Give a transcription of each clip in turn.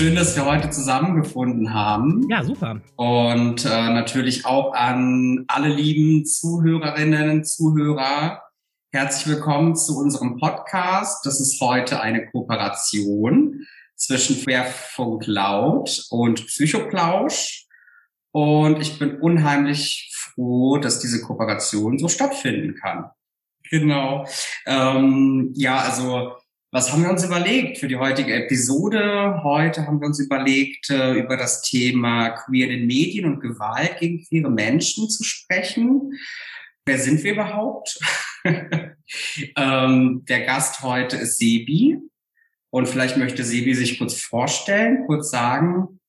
schön, dass wir heute zusammengefunden haben. Ja, super. Und äh, natürlich auch an alle lieben Zuhörerinnen und Zuhörer. Herzlich willkommen zu unserem Podcast. Das ist heute eine Kooperation zwischen Querfunk Laut und Psychoplausch. Und ich bin unheimlich froh, dass diese Kooperation so stattfinden kann. Genau. Ähm, ja, also was haben wir uns überlegt für die heutige Episode? Heute haben wir uns überlegt, äh, über das Thema Queer in den Medien und Gewalt gegen queere Menschen zu sprechen. Wer sind wir überhaupt? ähm, der Gast heute ist Sebi. Und vielleicht möchte Sebi sich kurz vorstellen, kurz sagen,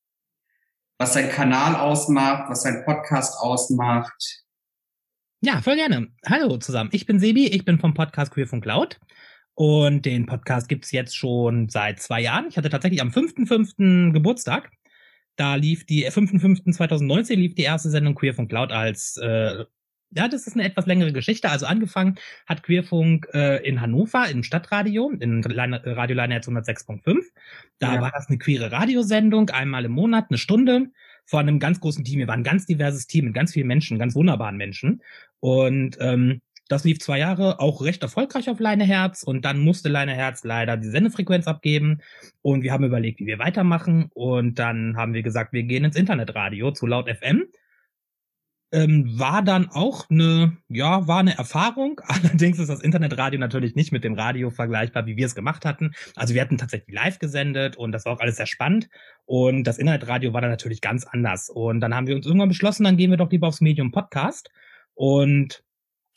was sein Kanal ausmacht, was sein Podcast ausmacht. Ja, voll gerne. Hallo zusammen. Ich bin Sebi, ich bin vom Podcast Queer von Cloud. Und den Podcast gibt's jetzt schon seit zwei Jahren. Ich hatte tatsächlich am 5.5. Geburtstag. Da lief die 5.5.2019 lief die erste Sendung Queerfunk Cloud als äh, ja, das ist eine etwas längere Geschichte. Also angefangen hat Queerfunk äh, in Hannover im Stadtradio, in Radio Line 106.5. Da ja. war das eine queere Radiosendung, einmal im Monat, eine Stunde, vor einem ganz großen Team. Wir waren ein ganz diverses Team mit ganz vielen Menschen, ganz wunderbaren Menschen. Und ähm, das lief zwei Jahre auch recht erfolgreich auf Leine Herz und dann musste Leine Herz leider die Sendefrequenz abgeben und wir haben überlegt, wie wir weitermachen und dann haben wir gesagt, wir gehen ins Internetradio zu Laut FM. Ähm, war dann auch eine, ja, war eine Erfahrung. Allerdings ist das Internetradio natürlich nicht mit dem Radio vergleichbar, wie wir es gemacht hatten. Also wir hatten tatsächlich live gesendet und das war auch alles sehr spannend. Und das Internetradio war dann natürlich ganz anders. Und dann haben wir uns irgendwann beschlossen, dann gehen wir doch lieber aufs Medium Podcast. Und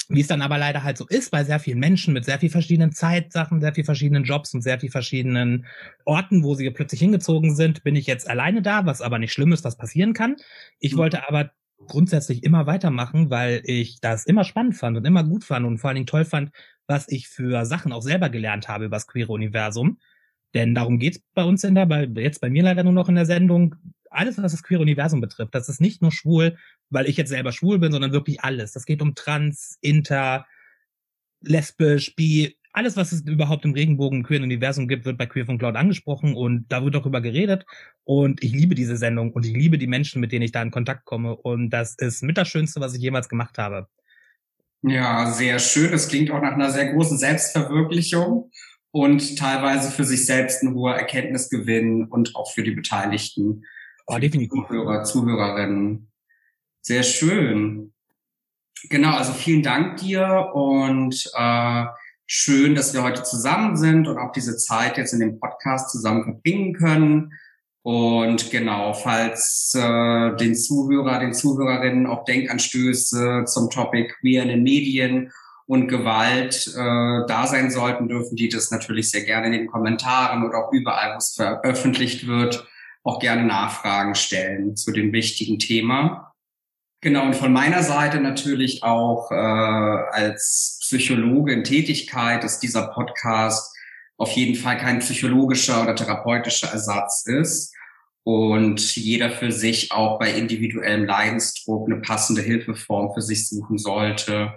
wie es dann aber leider halt so ist bei sehr vielen Menschen mit sehr viel verschiedenen Zeitsachen, sehr viel verschiedenen Jobs und sehr viel verschiedenen Orten, wo sie plötzlich hingezogen sind, bin ich jetzt alleine da, was aber nicht schlimm ist, was passieren kann. Ich mhm. wollte aber grundsätzlich immer weitermachen, weil ich das immer spannend fand und immer gut fand und vor allen Dingen toll fand, was ich für Sachen auch selber gelernt habe über das queere Universum. Denn darum geht's bei uns in der, bei, jetzt bei mir leider nur noch in der Sendung, alles, was das queere Universum betrifft. Das ist nicht nur schwul, weil ich jetzt selber schwul bin, sondern wirklich alles. Das geht um trans, inter, lesbisch, bi, alles, was es überhaupt im Regenbogen im queeren Universum gibt, wird bei Queer von Cloud angesprochen und da wird darüber geredet. Und ich liebe diese Sendung und ich liebe die Menschen, mit denen ich da in Kontakt komme. Und das ist mit das Schönste, was ich jemals gemacht habe. Ja, sehr schön. Das klingt auch nach einer sehr großen Selbstverwirklichung und teilweise für sich selbst ein hoher Erkenntnisgewinn und auch für die Beteiligten. Oh, definitiv. Zuhörer, Zuhörerinnen. Sehr schön. Genau, also vielen Dank dir und äh, schön, dass wir heute zusammen sind und auch diese Zeit jetzt in dem Podcast zusammen verbringen können. Und genau, falls äh, den Zuhörer, den Zuhörerinnen auch Denkanstöße zum Topic Queer in den Medien und Gewalt äh, da sein sollten, dürfen die das natürlich sehr gerne in den Kommentaren oder auch überall, wo es veröffentlicht wird, auch gerne Nachfragen stellen zu dem wichtigen Thema. Genau, und von meiner Seite natürlich auch äh, als Psychologe in Tätigkeit dass dieser Podcast auf jeden Fall kein psychologischer oder therapeutischer Ersatz ist und jeder für sich auch bei individuellem Leidensdruck eine passende Hilfeform für sich suchen sollte.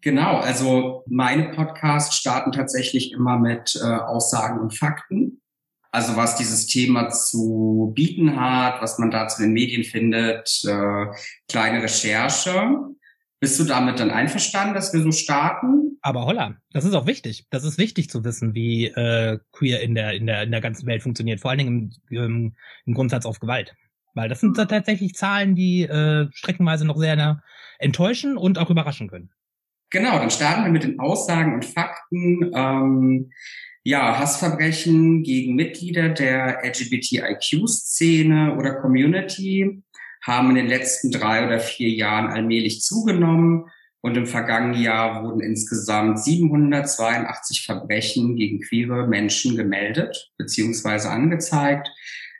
Genau, also meine Podcasts starten tatsächlich immer mit äh, Aussagen und Fakten. Also was dieses Thema zu bieten hat, was man da zu den Medien findet, äh, kleine Recherche. Bist du damit dann einverstanden, dass wir so starten? Aber holla, das ist auch wichtig. Das ist wichtig zu wissen, wie äh, queer in der in der in der ganzen Welt funktioniert. Vor allen Dingen im, im, im Grundsatz auf Gewalt, weil das sind tatsächlich Zahlen, die äh, streckenweise noch sehr enttäuschen und auch überraschen können. Genau, dann starten wir mit den Aussagen und Fakten. Ähm, ja, Hassverbrechen gegen Mitglieder der LGBTIQ-Szene oder Community haben in den letzten drei oder vier Jahren allmählich zugenommen und im vergangenen Jahr wurden insgesamt 782 Verbrechen gegen queere Menschen gemeldet bzw. angezeigt.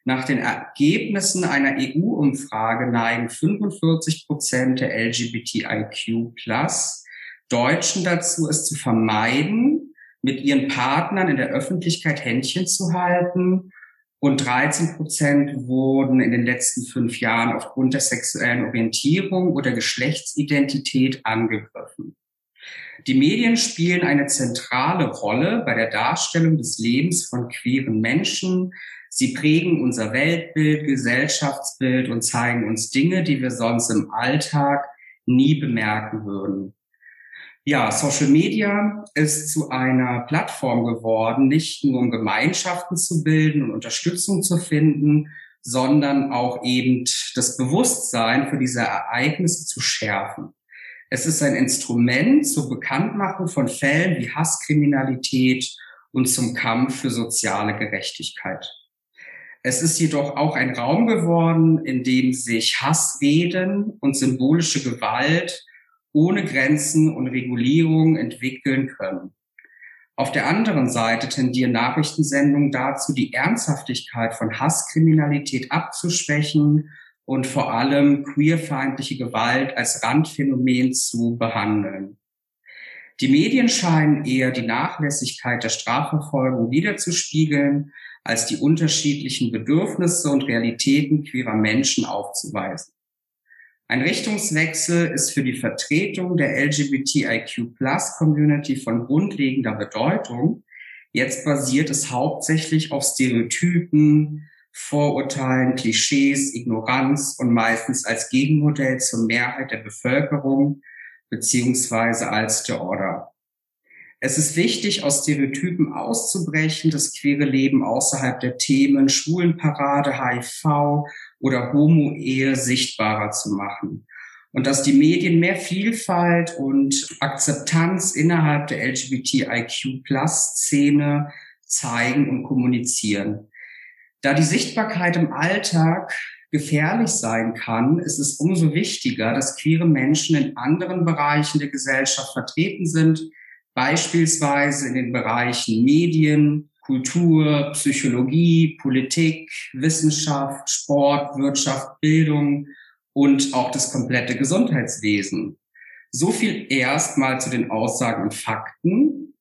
Nach den Ergebnissen einer EU-Umfrage neigen 45 Prozent der LGBTIQ plus Deutschen dazu, es zu vermeiden, mit ihren Partnern in der Öffentlichkeit Händchen zu halten. Und 13 Prozent wurden in den letzten fünf Jahren aufgrund der sexuellen Orientierung oder Geschlechtsidentität angegriffen. Die Medien spielen eine zentrale Rolle bei der Darstellung des Lebens von queeren Menschen. Sie prägen unser Weltbild, Gesellschaftsbild und zeigen uns Dinge, die wir sonst im Alltag nie bemerken würden. Ja, Social Media ist zu einer Plattform geworden, nicht nur um Gemeinschaften zu bilden und Unterstützung zu finden, sondern auch eben das Bewusstsein für diese Ereignisse zu schärfen. Es ist ein Instrument zur Bekanntmachung von Fällen wie Hasskriminalität und zum Kampf für soziale Gerechtigkeit. Es ist jedoch auch ein Raum geworden, in dem sich Hassreden und symbolische Gewalt ohne Grenzen und Regulierung entwickeln können. Auf der anderen Seite tendieren Nachrichtensendungen dazu, die Ernsthaftigkeit von Hasskriminalität abzuschwächen und vor allem queerfeindliche Gewalt als Randphänomen zu behandeln. Die Medien scheinen eher die Nachlässigkeit der Strafverfolgung wiederzuspiegeln, als die unterschiedlichen Bedürfnisse und Realitäten queerer Menschen aufzuweisen. Ein Richtungswechsel ist für die Vertretung der LGBTIQ-Plus-Community von grundlegender Bedeutung. Jetzt basiert es hauptsächlich auf Stereotypen, Vorurteilen, Klischees, Ignoranz und meistens als Gegenmodell zur Mehrheit der Bevölkerung beziehungsweise als der Order. Es ist wichtig, aus Stereotypen auszubrechen, das queere Leben außerhalb der Themen Schwulenparade, HIV oder Homo-Ehe sichtbarer zu machen. Und dass die Medien mehr Vielfalt und Akzeptanz innerhalb der LGBTIQ-Plus-Szene zeigen und kommunizieren. Da die Sichtbarkeit im Alltag gefährlich sein kann, ist es umso wichtiger, dass queere Menschen in anderen Bereichen der Gesellschaft vertreten sind, beispielsweise in den Bereichen Medien, Kultur, Psychologie, Politik, Wissenschaft, Sport, Wirtschaft, Bildung und auch das komplette Gesundheitswesen. So viel erstmal zu den Aussagen und Fakten.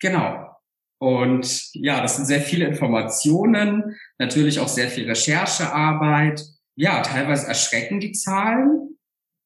Genau. Und ja, das sind sehr viele Informationen, natürlich auch sehr viel Recherchearbeit. Ja, teilweise erschrecken die Zahlen.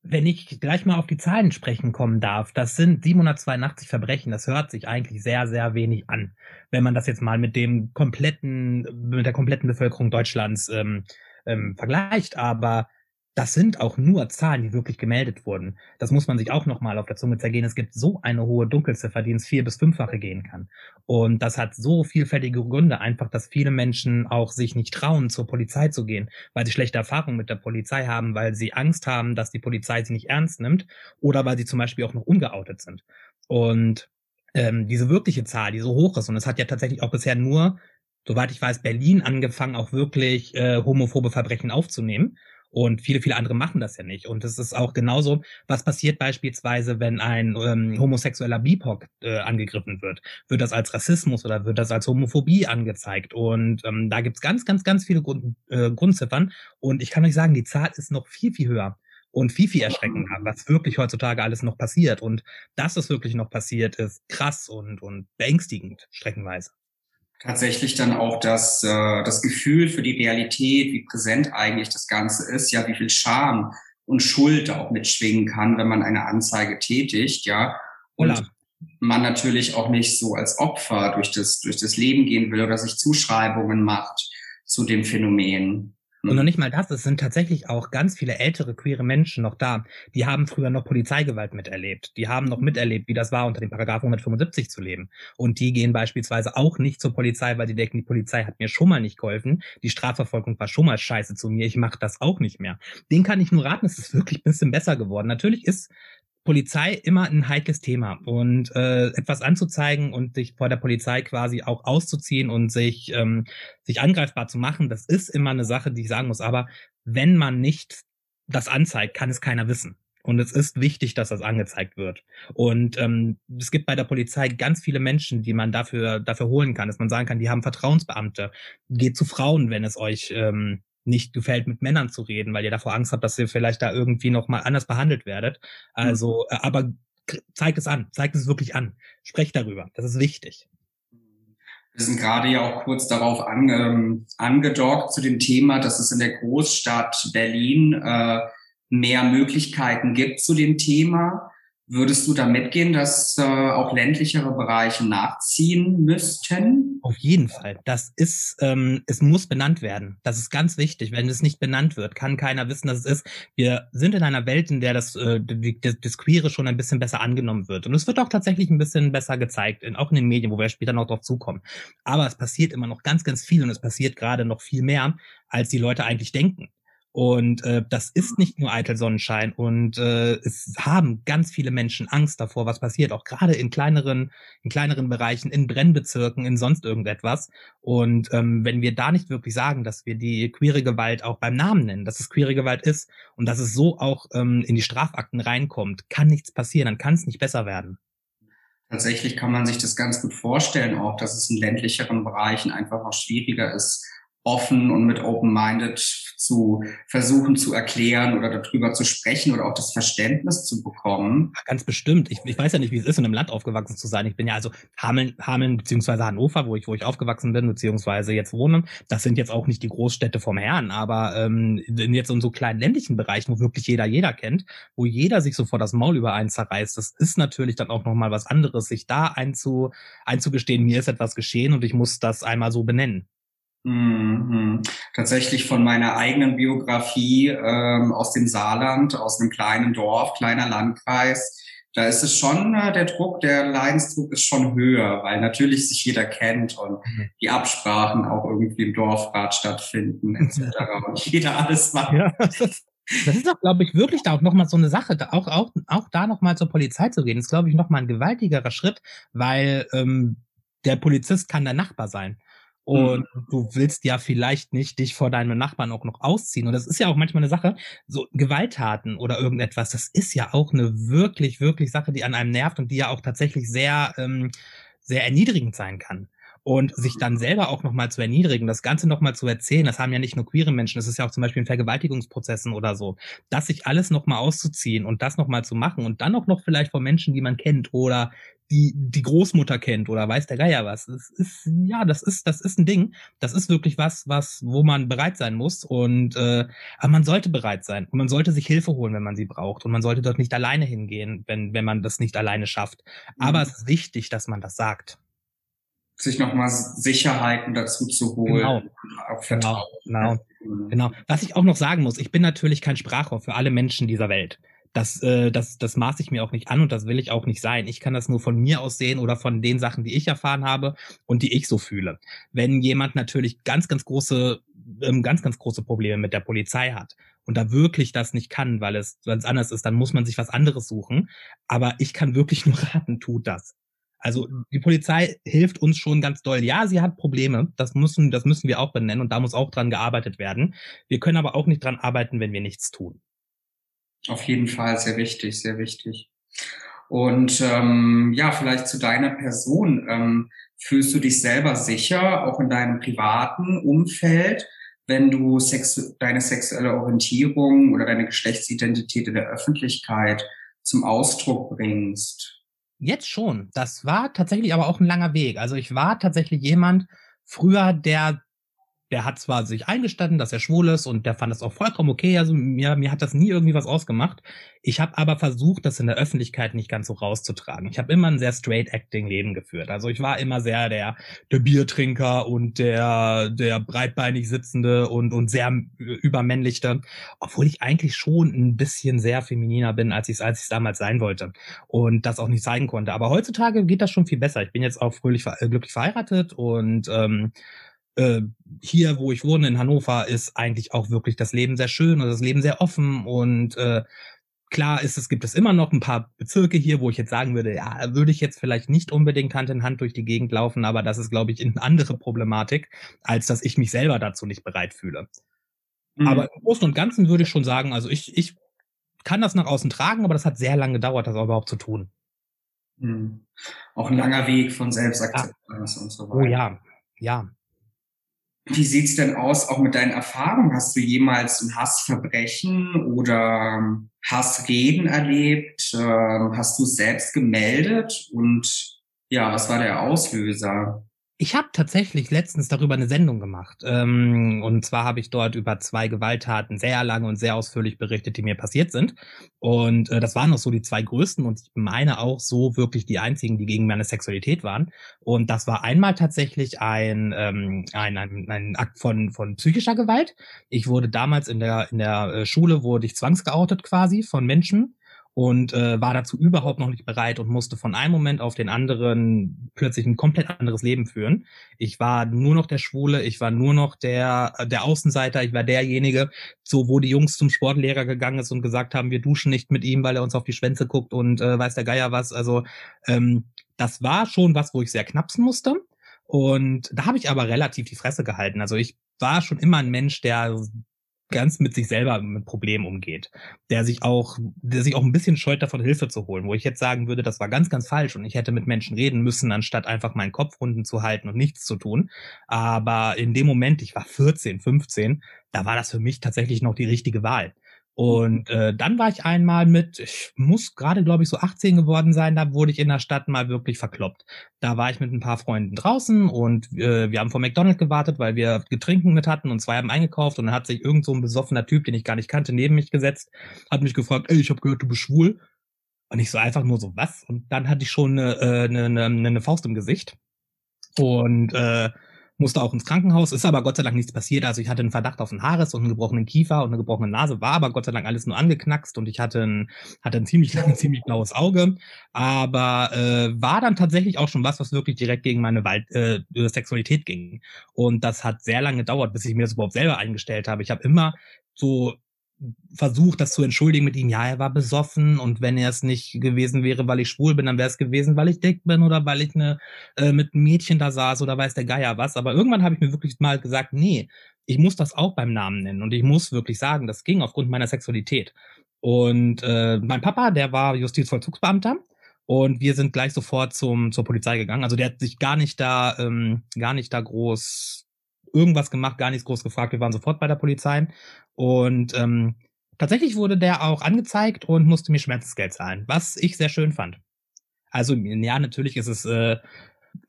Wenn ich gleich mal auf die Zahlen sprechen kommen darf, das sind 782 Verbrechen. Das hört sich eigentlich sehr, sehr wenig an, wenn man das jetzt mal mit dem kompletten, mit der kompletten Bevölkerung Deutschlands ähm, ähm, vergleicht. Aber das sind auch nur Zahlen, die wirklich gemeldet wurden. Das muss man sich auch nochmal auf der Zunge zergehen. Es gibt so eine hohe Dunkelziffer, die ins vier- bis fünffache gehen kann. Und das hat so vielfältige Gründe, einfach, dass viele Menschen auch sich nicht trauen, zur Polizei zu gehen, weil sie schlechte Erfahrungen mit der Polizei haben, weil sie Angst haben, dass die Polizei sie nicht ernst nimmt oder weil sie zum Beispiel auch noch ungeoutet sind. Und ähm, diese wirkliche Zahl, die so hoch ist, und es hat ja tatsächlich auch bisher nur, soweit ich weiß, Berlin angefangen, auch wirklich äh, homophobe Verbrechen aufzunehmen. Und viele, viele andere machen das ja nicht. Und es ist auch genauso, was passiert beispielsweise, wenn ein ähm, homosexueller BIPOC äh, angegriffen wird. Wird das als Rassismus oder wird das als Homophobie angezeigt? Und ähm, da gibt's ganz, ganz, ganz viele Grund, äh, Grundziffern. Und ich kann euch sagen, die Zahl ist noch viel, viel höher und viel, viel erschreckender, was wirklich heutzutage alles noch passiert. Und dass es wirklich noch passiert, ist krass und, und beängstigend, streckenweise tatsächlich dann auch das, äh, das Gefühl für die Realität, wie präsent eigentlich das Ganze ist, ja, wie viel Scham und Schuld auch mitschwingen kann, wenn man eine Anzeige tätigt, ja. Und Hola. man natürlich auch nicht so als Opfer durch das, durch das Leben gehen will oder sich Zuschreibungen macht zu dem Phänomen. Und noch mhm. nicht mal das, es sind tatsächlich auch ganz viele ältere queere Menschen noch da. Die haben früher noch Polizeigewalt miterlebt. Die haben noch miterlebt, wie das war, unter dem Paragraph 175 zu leben. Und die gehen beispielsweise auch nicht zur Polizei, weil die denken, die Polizei hat mir schon mal nicht geholfen. Die Strafverfolgung war schon mal scheiße zu mir. Ich mache das auch nicht mehr. Den kann ich nur raten, es ist wirklich ein bisschen besser geworden. Natürlich ist Polizei immer ein heikles Thema und äh, etwas anzuzeigen und sich vor der Polizei quasi auch auszuziehen und sich ähm, sich angreifbar zu machen, das ist immer eine Sache, die ich sagen muss. Aber wenn man nicht das anzeigt, kann es keiner wissen. Und es ist wichtig, dass das angezeigt wird. Und ähm, es gibt bei der Polizei ganz viele Menschen, die man dafür dafür holen kann, dass man sagen kann, die haben Vertrauensbeamte. Geht zu Frauen, wenn es euch ähm, nicht gefällt, mit Männern zu reden, weil ihr davor Angst habt, dass ihr vielleicht da irgendwie noch mal anders behandelt werdet. Also, mhm. aber zeigt es an, zeigt es wirklich an, sprecht darüber, das ist wichtig. Wir sind gerade ja auch kurz darauf ange, ähm, angedockt zu dem Thema, dass es in der Großstadt Berlin äh, mehr Möglichkeiten gibt zu dem Thema. Würdest du da mitgehen, dass äh, auch ländlichere Bereiche nachziehen müssten? Auf jeden Fall. Das ist, ähm, es muss benannt werden. Das ist ganz wichtig. Wenn es nicht benannt wird, kann keiner wissen, dass es ist. Wir sind in einer Welt, in der das, äh, das, das Queere schon ein bisschen besser angenommen wird. Und es wird auch tatsächlich ein bisschen besser gezeigt, in, auch in den Medien, wo wir später noch drauf zukommen. Aber es passiert immer noch ganz, ganz viel und es passiert gerade noch viel mehr, als die Leute eigentlich denken. Und äh, das ist nicht nur eitel Sonnenschein. Und äh, es haben ganz viele Menschen Angst davor, was passiert, auch gerade in kleineren, in kleineren Bereichen, in Brennbezirken, in sonst irgendetwas. Und ähm, wenn wir da nicht wirklich sagen, dass wir die queere Gewalt auch beim Namen nennen, dass es queere Gewalt ist und dass es so auch ähm, in die Strafakten reinkommt, kann nichts passieren, dann kann es nicht besser werden. Tatsächlich kann man sich das ganz gut vorstellen, auch dass es in ländlicheren Bereichen einfach auch schwieriger ist, offen und mit open-minded zu versuchen zu erklären oder darüber zu sprechen oder auch das Verständnis zu bekommen. Ganz bestimmt. Ich, ich weiß ja nicht, wie es ist, in einem Land aufgewachsen zu sein. Ich bin ja also Hameln, Hameln beziehungsweise Hannover, wo ich, wo ich aufgewachsen bin, beziehungsweise jetzt wohne. Das sind jetzt auch nicht die Großstädte vom Herrn, aber ähm, in jetzt in so kleinen ländlichen Bereichen, wo wirklich jeder jeder kennt, wo jeder sich sofort das Maul über einen zerreißt, das ist natürlich dann auch nochmal was anderes, sich da einzu, einzugestehen, mir ist etwas geschehen und ich muss das einmal so benennen. Mhm. Tatsächlich von meiner eigenen Biografie ähm, aus dem Saarland, aus einem kleinen Dorf, kleiner Landkreis. Da ist es schon, äh, der Druck, der Leidensdruck ist schon höher, weil natürlich sich jeder kennt und mhm. die Absprachen auch irgendwie im Dorfrat stattfinden, etc. und jeder alles macht. Ja, das, das ist doch, glaube ich, wirklich da auch nochmal so eine Sache, da auch, auch, auch da nochmal zur Polizei zu gehen, ist, glaube ich, nochmal ein gewaltigerer Schritt, weil ähm, der Polizist kann der Nachbar sein. Und mhm. du willst ja vielleicht nicht dich vor deinem Nachbarn auch noch ausziehen. Und das ist ja auch manchmal eine Sache, so Gewalttaten oder irgendetwas, das ist ja auch eine wirklich, wirklich Sache, die an einem nervt und die ja auch tatsächlich sehr, ähm, sehr erniedrigend sein kann. Und sich dann selber auch nochmal zu erniedrigen, das Ganze nochmal zu erzählen, das haben ja nicht nur queere Menschen, das ist ja auch zum Beispiel in Vergewaltigungsprozessen oder so, das sich alles nochmal auszuziehen und das nochmal zu machen und dann auch noch vielleicht von Menschen, die man kennt oder die die Großmutter kennt oder weiß der Geier was. Das ist ja, das ist das ist ein Ding. Das ist wirklich was, was wo man bereit sein muss und äh, aber man sollte bereit sein und man sollte sich Hilfe holen, wenn man sie braucht und man sollte dort nicht alleine hingehen, wenn wenn man das nicht alleine schafft. Aber mhm. es ist wichtig, dass man das sagt. Sich nochmal Sicherheiten dazu zu holen. Genau. Auch Vertrauen. Genau, genau. genau. Was ich auch noch sagen muss, ich bin natürlich kein Sprachrohr für alle Menschen dieser Welt das, äh, das, das maße ich mir auch nicht an und das will ich auch nicht sein. Ich kann das nur von mir aus sehen oder von den Sachen, die ich erfahren habe und die ich so fühle. Wenn jemand natürlich ganz, ganz große, ähm, ganz, ganz große Probleme mit der Polizei hat und da wirklich das nicht kann, weil es, weil es anders ist, dann muss man sich was anderes suchen. Aber ich kann wirklich nur raten, tut das. Also die Polizei hilft uns schon ganz doll. Ja, sie hat Probleme. Das müssen, das müssen wir auch benennen und da muss auch dran gearbeitet werden. Wir können aber auch nicht dran arbeiten, wenn wir nichts tun. Auf jeden Fall sehr wichtig, sehr wichtig. Und ähm, ja, vielleicht zu deiner Person. Ähm, fühlst du dich selber sicher, auch in deinem privaten Umfeld, wenn du sexu deine sexuelle Orientierung oder deine Geschlechtsidentität in der Öffentlichkeit zum Ausdruck bringst? Jetzt schon. Das war tatsächlich aber auch ein langer Weg. Also ich war tatsächlich jemand früher, der der hat zwar sich eingestanden, dass er schwul ist und der fand das auch vollkommen okay. Also mir, mir hat das nie irgendwie was ausgemacht. Ich habe aber versucht, das in der Öffentlichkeit nicht ganz so rauszutragen. Ich habe immer ein sehr straight acting Leben geführt. Also ich war immer sehr der der Biertrinker und der der breitbeinig sitzende und und sehr übermännlichte, obwohl ich eigentlich schon ein bisschen sehr femininer bin, als ich als ich damals sein wollte und das auch nicht zeigen konnte. Aber heutzutage geht das schon viel besser. Ich bin jetzt auch fröhlich glücklich verheiratet und ähm, äh, hier, wo ich wohne, in Hannover, ist eigentlich auch wirklich das Leben sehr schön und das Leben sehr offen und äh, Klar ist es, gibt es immer noch ein paar Bezirke hier, wo ich jetzt sagen würde, ja, würde ich jetzt vielleicht nicht unbedingt Hand in Hand durch die Gegend laufen, aber das ist, glaube ich, eine andere Problematik, als dass ich mich selber dazu nicht bereit fühle. Mhm. Aber im Großen und Ganzen würde ich schon sagen, also ich, ich kann das nach außen tragen, aber das hat sehr lange gedauert, das auch überhaupt zu tun. Mhm. Auch ein langer Weg von Selbstakzeptanz ja. und so weiter. Oh ja, ja. Wie sieht's denn aus, auch mit deinen Erfahrungen? Hast du jemals ein Hassverbrechen oder Hassreden erlebt? Ähm, hast du selbst gemeldet? Und ja, was war der Auslöser? Ich habe tatsächlich letztens darüber eine Sendung gemacht. Ähm, und zwar habe ich dort über zwei Gewalttaten sehr lange und sehr ausführlich berichtet, die mir passiert sind. Und äh, das waren auch so die zwei größten und ich meine auch so wirklich die einzigen, die gegen meine Sexualität waren. Und das war einmal tatsächlich ein, ähm, ein, ein, ein Akt von, von psychischer Gewalt. Ich wurde damals in der, in der äh, Schule, wurde ich zwangsgeoutet quasi von Menschen und äh, war dazu überhaupt noch nicht bereit und musste von einem Moment auf den anderen plötzlich ein komplett anderes Leben führen. Ich war nur noch der Schwule, ich war nur noch der der Außenseiter, ich war derjenige, so wo die Jungs zum Sportlehrer gegangen ist und gesagt haben, wir duschen nicht mit ihm, weil er uns auf die Schwänze guckt und äh, weiß der Geier was. Also ähm, das war schon was, wo ich sehr knapsen musste. Und da habe ich aber relativ die Fresse gehalten. Also ich war schon immer ein Mensch, der ganz mit sich selber mit Problemen umgeht, der sich auch, der sich auch ein bisschen scheut davon Hilfe zu holen, wo ich jetzt sagen würde, das war ganz, ganz falsch und ich hätte mit Menschen reden müssen, anstatt einfach meinen Kopf runden zu halten und nichts zu tun. Aber in dem Moment, ich war 14, 15, da war das für mich tatsächlich noch die richtige Wahl. Und äh, dann war ich einmal mit, ich muss gerade, glaube ich, so 18 geworden sein, da wurde ich in der Stadt mal wirklich verkloppt. Da war ich mit ein paar Freunden draußen und äh, wir haben vor McDonald's gewartet, weil wir Getränken mit hatten und zwei haben eingekauft und dann hat sich irgend so ein besoffener Typ, den ich gar nicht kannte, neben mich gesetzt, hat mich gefragt, ey, ich habe gehört, du bist schwul. Und ich so einfach nur so, was? Und dann hatte ich schon eine, äh, eine, eine, eine Faust im Gesicht. Und äh, musste auch ins Krankenhaus, ist aber Gott sei Dank nichts passiert. Also ich hatte einen Verdacht auf einen Haares und einen gebrochenen Kiefer und eine gebrochene Nase, war aber Gott sei Dank alles nur angeknackst und ich hatte ein, hatte ein ziemlich langes, ziemlich blaues Auge. Aber äh, war dann tatsächlich auch schon was, was wirklich direkt gegen meine Wald, äh, Sexualität ging. Und das hat sehr lange gedauert, bis ich mir das überhaupt selber eingestellt habe. Ich habe immer so versucht, das zu entschuldigen mit ihm, ja, er war besoffen und wenn er es nicht gewesen wäre, weil ich schwul bin, dann wäre es gewesen, weil ich dick bin oder weil ich ne, äh, mit einem Mädchen da saß oder weiß der Geier was. Aber irgendwann habe ich mir wirklich mal gesagt, nee, ich muss das auch beim Namen nennen und ich muss wirklich sagen, das ging aufgrund meiner Sexualität. Und äh, mein Papa, der war Justizvollzugsbeamter und wir sind gleich sofort zum zur Polizei gegangen. Also der hat sich gar nicht da ähm, gar nicht da groß irgendwas gemacht, gar nichts groß gefragt. Wir waren sofort bei der Polizei. Und ähm, tatsächlich wurde der auch angezeigt und musste mir Schmerzensgeld zahlen, was ich sehr schön fand. Also ja, natürlich ist es, äh,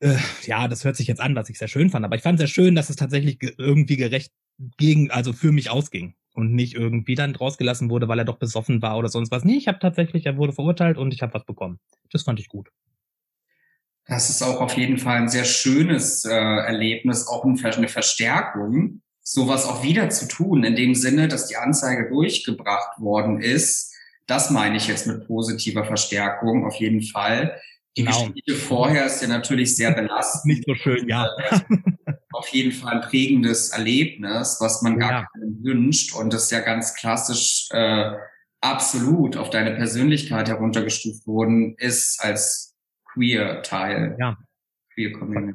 äh, ja, das hört sich jetzt an, was ich sehr schön fand, aber ich fand sehr schön, dass es tatsächlich irgendwie gerecht gegen, also für mich ausging und nicht irgendwie dann rausgelassen wurde, weil er doch besoffen war oder sonst was. Nee, ich habe tatsächlich, er wurde verurteilt und ich habe was bekommen. Das fand ich gut. Das ist auch auf jeden Fall ein sehr schönes äh, Erlebnis, auch eine Verstärkung, sowas auch wieder zu tun, in dem Sinne, dass die Anzeige durchgebracht worden ist. Das meine ich jetzt mit positiver Verstärkung auf jeden Fall. Die genau. Geschichte vorher ist ja natürlich sehr belastend. Nicht so schön, ja. auf jeden Fall ein prägendes Erlebnis, was man gar ja. keinem wünscht. Und das ja ganz klassisch äh, absolut auf deine Persönlichkeit heruntergestuft worden ist als Queer-Teil. Ja. Queer Community.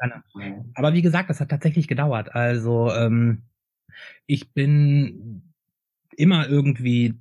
Aber wie gesagt, das hat tatsächlich gedauert. Also ähm, ich bin immer irgendwie,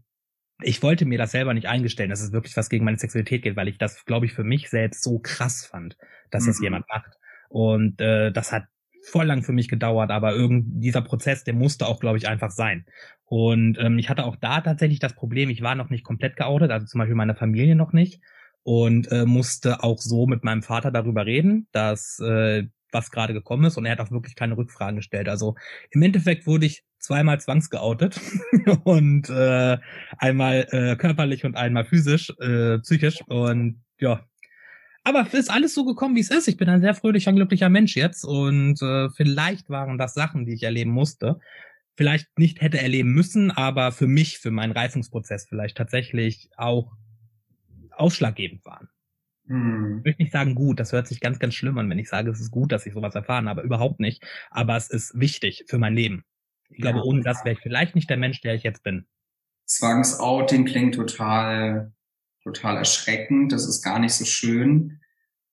ich wollte mir das selber nicht eingestellen, dass es wirklich was gegen meine Sexualität geht, weil ich das, glaube ich, für mich selbst so krass fand, dass mhm. das jemand macht. Und äh, das hat voll lang für mich gedauert, aber irgend dieser Prozess, der musste auch, glaube ich, einfach sein. Und ähm, ich hatte auch da tatsächlich das Problem, ich war noch nicht komplett geoutet, also zum Beispiel meine Familie noch nicht und äh, musste auch so mit meinem Vater darüber reden, dass äh, was gerade gekommen ist und er hat auch wirklich keine Rückfragen gestellt. Also im Endeffekt wurde ich zweimal zwangsgeoutet und äh, einmal äh, körperlich und einmal physisch, äh, psychisch und ja. Aber es ist alles so gekommen, wie es ist. Ich bin ein sehr fröhlicher, glücklicher Mensch jetzt und äh, vielleicht waren das Sachen, die ich erleben musste. Vielleicht nicht hätte erleben müssen, aber für mich, für meinen Reifungsprozess vielleicht tatsächlich auch ausschlaggebend waren. Hm. Ich möchte nicht sagen gut, das hört sich ganz, ganz schlimm an, wenn ich sage, es ist gut, dass ich sowas erfahren habe, überhaupt nicht. Aber es ist wichtig für mein Leben. Ich glaube, ja. ohne das wäre ich vielleicht nicht der Mensch, der ich jetzt bin. Zwangsouting klingt total, total erschreckend. Das ist gar nicht so schön.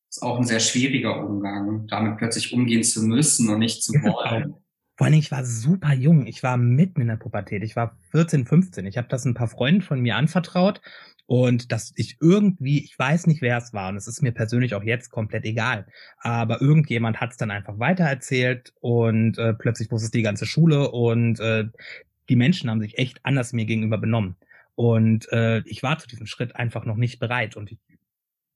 Das ist auch ein sehr schwieriger Umgang, damit plötzlich umgehen zu müssen und nicht zu wollen. Vor allen ich war super jung. Ich war mitten in der Pubertät. Ich war 14, 15. Ich habe das ein paar Freunden von mir anvertraut und dass ich irgendwie, ich weiß nicht, wer es war, und es ist mir persönlich auch jetzt komplett egal, aber irgendjemand hat es dann einfach weitererzählt und äh, plötzlich wusste es die ganze Schule und äh, die Menschen haben sich echt anders mir gegenüber benommen. Und äh, ich war zu diesem Schritt einfach noch nicht bereit und ich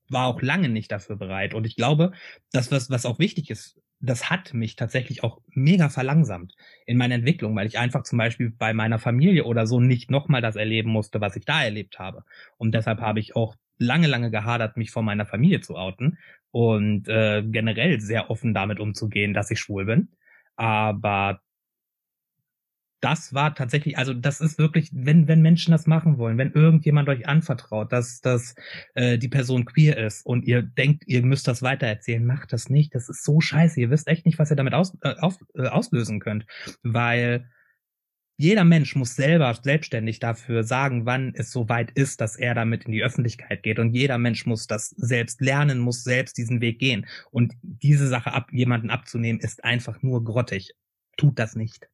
war auch lange nicht dafür bereit. Und ich glaube, dass was, was auch wichtig ist das hat mich tatsächlich auch mega verlangsamt in meiner Entwicklung, weil ich einfach zum Beispiel bei meiner Familie oder so nicht nochmal das erleben musste, was ich da erlebt habe. Und deshalb habe ich auch lange, lange gehadert, mich vor meiner Familie zu outen und äh, generell sehr offen damit umzugehen, dass ich schwul bin. Aber das war tatsächlich, also das ist wirklich, wenn, wenn Menschen das machen wollen, wenn irgendjemand euch anvertraut, dass, dass äh, die Person queer ist und ihr denkt, ihr müsst das weitererzählen, macht das nicht. Das ist so scheiße. Ihr wisst echt nicht, was ihr damit aus, äh, auf, äh, auslösen könnt. Weil jeder Mensch muss selber selbstständig dafür sagen, wann es soweit ist, dass er damit in die Öffentlichkeit geht. Und jeder Mensch muss das selbst lernen, muss selbst diesen Weg gehen. Und diese Sache ab, jemanden abzunehmen, ist einfach nur grottig. Tut das nicht.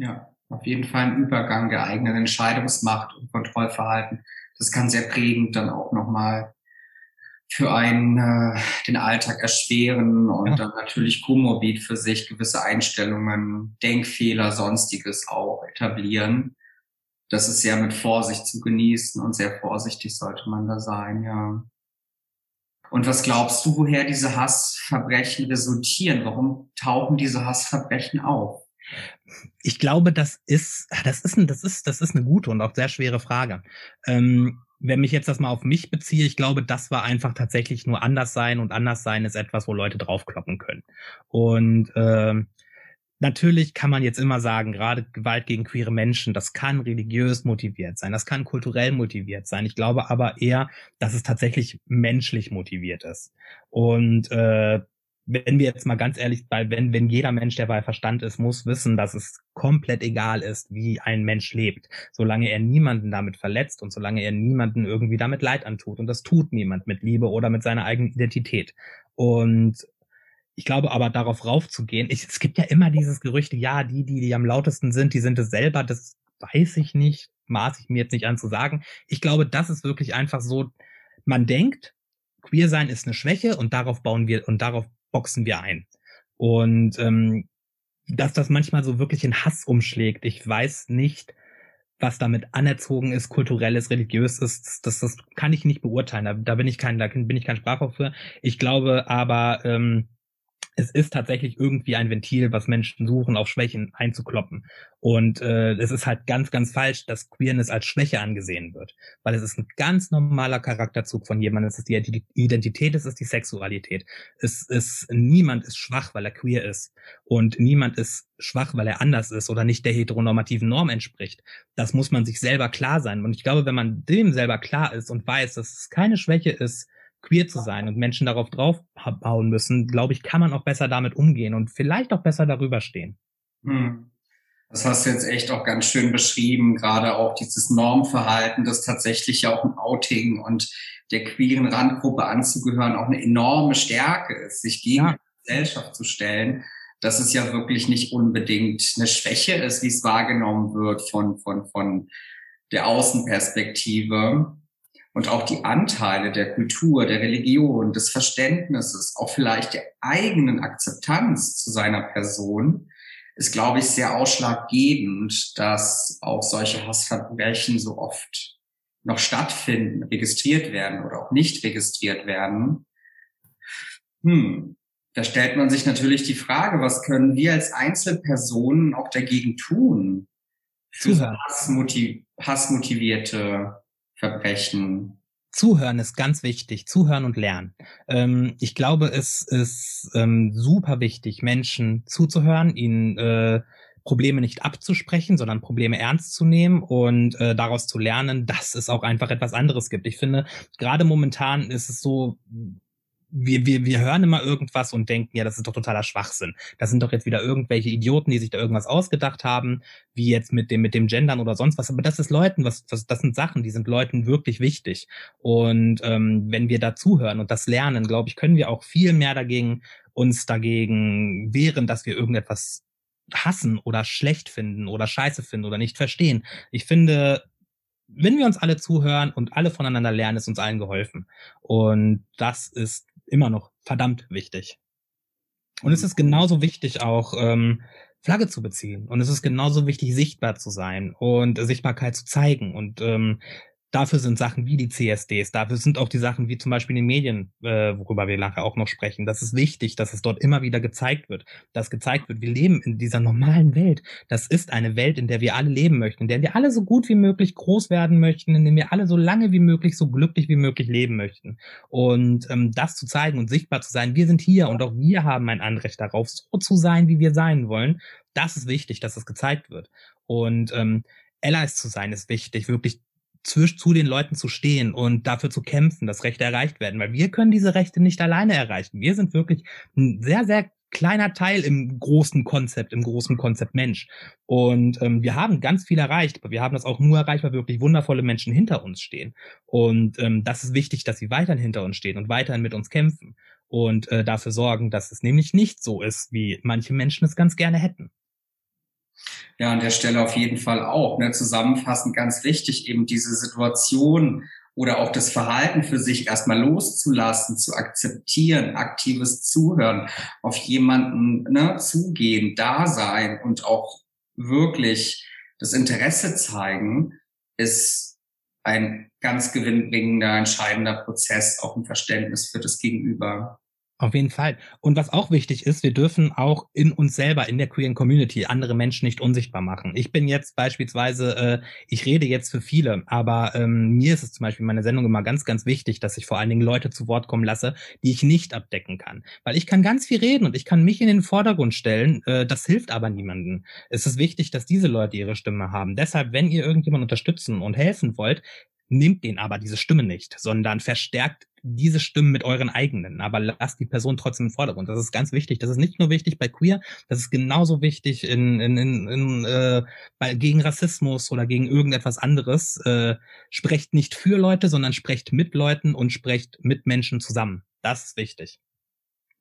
Ja, auf jeden Fall ein Übergang der eigenen Entscheidungsmacht und Kontrollverhalten. Das kann sehr prägend dann auch nochmal für einen äh, den Alltag erschweren und ja. dann natürlich komorbid für sich gewisse Einstellungen, Denkfehler, sonstiges auch etablieren. Das ist sehr mit Vorsicht zu genießen und sehr vorsichtig sollte man da sein, ja. Und was glaubst du, woher diese Hassverbrechen resultieren? Warum tauchen diese Hassverbrechen auf? Ich glaube, das ist, das ist, ein, das ist, das ist eine gute und auch sehr schwere Frage. Ähm, wenn mich jetzt das mal auf mich beziehe, ich glaube, das war einfach tatsächlich nur anders sein und anders sein ist etwas, wo Leute draufkloppen können. Und ähm, natürlich kann man jetzt immer sagen, gerade Gewalt gegen queere Menschen, das kann religiös motiviert sein, das kann kulturell motiviert sein. Ich glaube aber eher, dass es tatsächlich menschlich motiviert ist. Und äh, wenn wir jetzt mal ganz ehrlich, weil wenn, wenn jeder Mensch, der bei Verstand ist, muss wissen, dass es komplett egal ist, wie ein Mensch lebt, solange er niemanden damit verletzt und solange er niemanden irgendwie damit Leid antut. Und das tut niemand mit Liebe oder mit seiner eigenen Identität. Und ich glaube aber, darauf raufzugehen, ich, es gibt ja immer dieses Gerüchte, ja, die, die, die am lautesten sind, die sind es selber, das weiß ich nicht, maß ich mir jetzt nicht an zu sagen. Ich glaube, das ist wirklich einfach so, man denkt, queer sein ist eine Schwäche und darauf bauen wir und darauf boxen wir ein. Und ähm, dass das manchmal so wirklich in Hass umschlägt, ich weiß nicht, was damit anerzogen ist, kulturell ist, religiös ist, das, das kann ich nicht beurteilen. Da, da bin ich kein, da bin ich kein Sprachrohr für. Ich glaube aber, ähm, es ist tatsächlich irgendwie ein Ventil, was Menschen suchen, auf Schwächen einzukloppen. Und äh, es ist halt ganz, ganz falsch, dass Queerness als Schwäche angesehen wird. Weil es ist ein ganz normaler Charakterzug von jemandem. Es ist die Identität, es ist die Sexualität. Es ist, niemand ist schwach, weil er queer ist. Und niemand ist schwach, weil er anders ist oder nicht der heteronormativen Norm entspricht. Das muss man sich selber klar sein. Und ich glaube, wenn man dem selber klar ist und weiß, dass es keine Schwäche ist, queer zu sein und Menschen darauf draufbauen müssen, glaube ich, kann man auch besser damit umgehen und vielleicht auch besser darüber stehen. Hm. Das hast du jetzt echt auch ganz schön beschrieben, gerade auch dieses Normverhalten, das tatsächlich ja auch ein Outing und der queeren Randgruppe anzugehören auch eine enorme Stärke ist, sich gegen ja. die Gesellschaft zu stellen, dass es ja wirklich nicht unbedingt eine Schwäche ist, wie es wahrgenommen wird von, von, von der Außenperspektive und auch die Anteile der Kultur, der Religion, des Verständnisses, auch vielleicht der eigenen Akzeptanz zu seiner Person, ist, glaube ich, sehr ausschlaggebend, dass auch solche Hassverbrechen so oft noch stattfinden, registriert werden oder auch nicht registriert werden. Hm. Da stellt man sich natürlich die Frage, was können wir als Einzelpersonen auch dagegen tun? Für hassmotiv hassmotivierte Verbrechen. Zuhören ist ganz wichtig. Zuhören und lernen. Ähm, ich glaube, es ist ähm, super wichtig, Menschen zuzuhören, ihnen äh, Probleme nicht abzusprechen, sondern Probleme ernst zu nehmen und äh, daraus zu lernen, dass es auch einfach etwas anderes gibt. Ich finde, gerade momentan ist es so, wir, wir, wir hören immer irgendwas und denken, ja, das ist doch totaler Schwachsinn. Das sind doch jetzt wieder irgendwelche Idioten, die sich da irgendwas ausgedacht haben, wie jetzt mit dem, mit dem Gendern oder sonst was. Aber das ist Leuten, was, das, das sind Sachen, die sind Leuten wirklich wichtig. Und ähm, wenn wir da zuhören und das lernen, glaube ich, können wir auch viel mehr dagegen uns dagegen wehren, dass wir irgendetwas hassen oder schlecht finden oder scheiße finden oder nicht verstehen. Ich finde, wenn wir uns alle zuhören und alle voneinander lernen, ist uns allen geholfen. Und das ist immer noch verdammt wichtig. Und es ist genauso wichtig auch, ähm, Flagge zu beziehen. Und es ist genauso wichtig, sichtbar zu sein und Sichtbarkeit zu zeigen. Und ähm, Dafür sind Sachen wie die CSDs, dafür sind auch die Sachen wie zum Beispiel den Medien, äh, worüber wir nachher auch noch sprechen. Das ist wichtig, dass es dort immer wieder gezeigt wird, dass gezeigt wird, wir leben in dieser normalen Welt. Das ist eine Welt, in der wir alle leben möchten, in der wir alle so gut wie möglich groß werden möchten, in der wir alle so lange wie möglich, so glücklich wie möglich leben möchten. Und ähm, das zu zeigen und sichtbar zu sein, wir sind hier und auch wir haben ein Anrecht darauf, so zu sein, wie wir sein wollen. Das ist wichtig, dass es gezeigt wird. Und ähm, Allies zu sein ist wichtig, wirklich zwisch zu den Leuten zu stehen und dafür zu kämpfen, dass Rechte erreicht werden, weil wir können diese Rechte nicht alleine erreichen. Wir sind wirklich ein sehr, sehr kleiner Teil im großen Konzept, im großen Konzept Mensch. Und ähm, wir haben ganz viel erreicht, aber wir haben das auch nur erreicht, weil wirklich wundervolle Menschen hinter uns stehen. Und ähm, das ist wichtig, dass sie weiterhin hinter uns stehen und weiterhin mit uns kämpfen und äh, dafür sorgen, dass es nämlich nicht so ist, wie manche Menschen es ganz gerne hätten. Ja, an der Stelle auf jeden Fall auch. Ne? Zusammenfassend ganz wichtig, eben diese Situation oder auch das Verhalten für sich erstmal loszulassen, zu akzeptieren, aktives Zuhören, auf jemanden ne, zugehen, da sein und auch wirklich das Interesse zeigen, ist ein ganz gewinnbringender, entscheidender Prozess, auch ein Verständnis für das Gegenüber. Auf jeden Fall. Und was auch wichtig ist, wir dürfen auch in uns selber, in der queeren Community, andere Menschen nicht unsichtbar machen. Ich bin jetzt beispielsweise, äh, ich rede jetzt für viele, aber ähm, mir ist es zum Beispiel in meiner Sendung immer ganz, ganz wichtig, dass ich vor allen Dingen Leute zu Wort kommen lasse, die ich nicht abdecken kann. Weil ich kann ganz viel reden und ich kann mich in den Vordergrund stellen, äh, das hilft aber niemandem. Es ist wichtig, dass diese Leute ihre Stimme haben. Deshalb, wenn ihr irgendjemand unterstützen und helfen wollt, nehmt den aber diese Stimme nicht, sondern verstärkt diese Stimmen mit euren eigenen, aber lasst die Person trotzdem im Vordergrund. Das ist ganz wichtig. Das ist nicht nur wichtig bei Queer, das ist genauso wichtig in, in, in, in äh, bei, gegen Rassismus oder gegen irgendetwas anderes. Äh, sprecht nicht für Leute, sondern sprecht mit Leuten und sprecht mit Menschen zusammen. Das ist wichtig.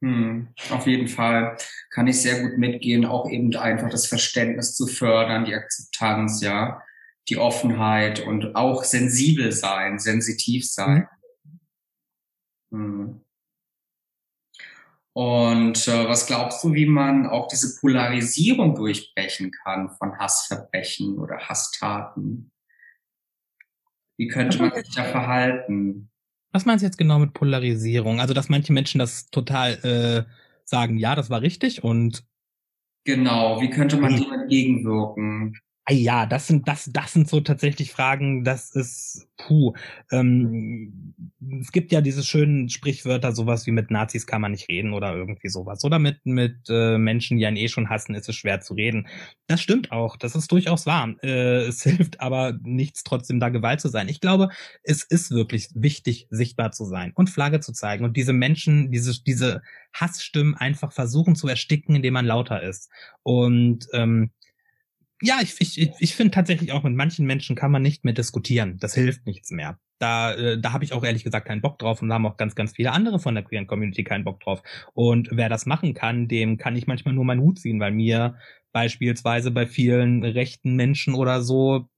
Hm, auf jeden Fall kann ich sehr gut mitgehen, auch eben einfach das Verständnis zu fördern, die Akzeptanz, ja, die Offenheit und auch sensibel sein, sensitiv sein. Mhm hm. Und äh, was glaubst du, wie man auch diese Polarisierung durchbrechen kann von Hassverbrechen oder Hasstaten? Wie könnte man sich da verhalten? Was meinst du jetzt genau mit Polarisierung? Also, dass manche Menschen das total äh, sagen, ja, das war richtig und Genau, wie könnte man dem entgegenwirken? Ja, das sind das das sind so tatsächlich Fragen. Das ist puh. Ähm, es gibt ja diese schönen Sprichwörter, sowas wie mit Nazis kann man nicht reden oder irgendwie sowas. Oder mit mit äh, Menschen, die einen eh schon hassen, ist es schwer zu reden. Das stimmt auch. Das ist durchaus wahr. Äh, es hilft aber nichts, trotzdem da Gewalt zu sein. Ich glaube, es ist wirklich wichtig, sichtbar zu sein und Flagge zu zeigen und diese Menschen, diese diese Hassstimmen einfach versuchen zu ersticken, indem man lauter ist. Und ähm, ja, ich, ich, ich finde tatsächlich auch, mit manchen Menschen kann man nicht mehr diskutieren. Das hilft nichts mehr. Da, äh, da habe ich auch ehrlich gesagt keinen Bock drauf und da haben auch ganz, ganz viele andere von der queeren Community keinen Bock drauf. Und wer das machen kann, dem kann ich manchmal nur meinen Hut ziehen, weil mir beispielsweise bei vielen rechten Menschen oder so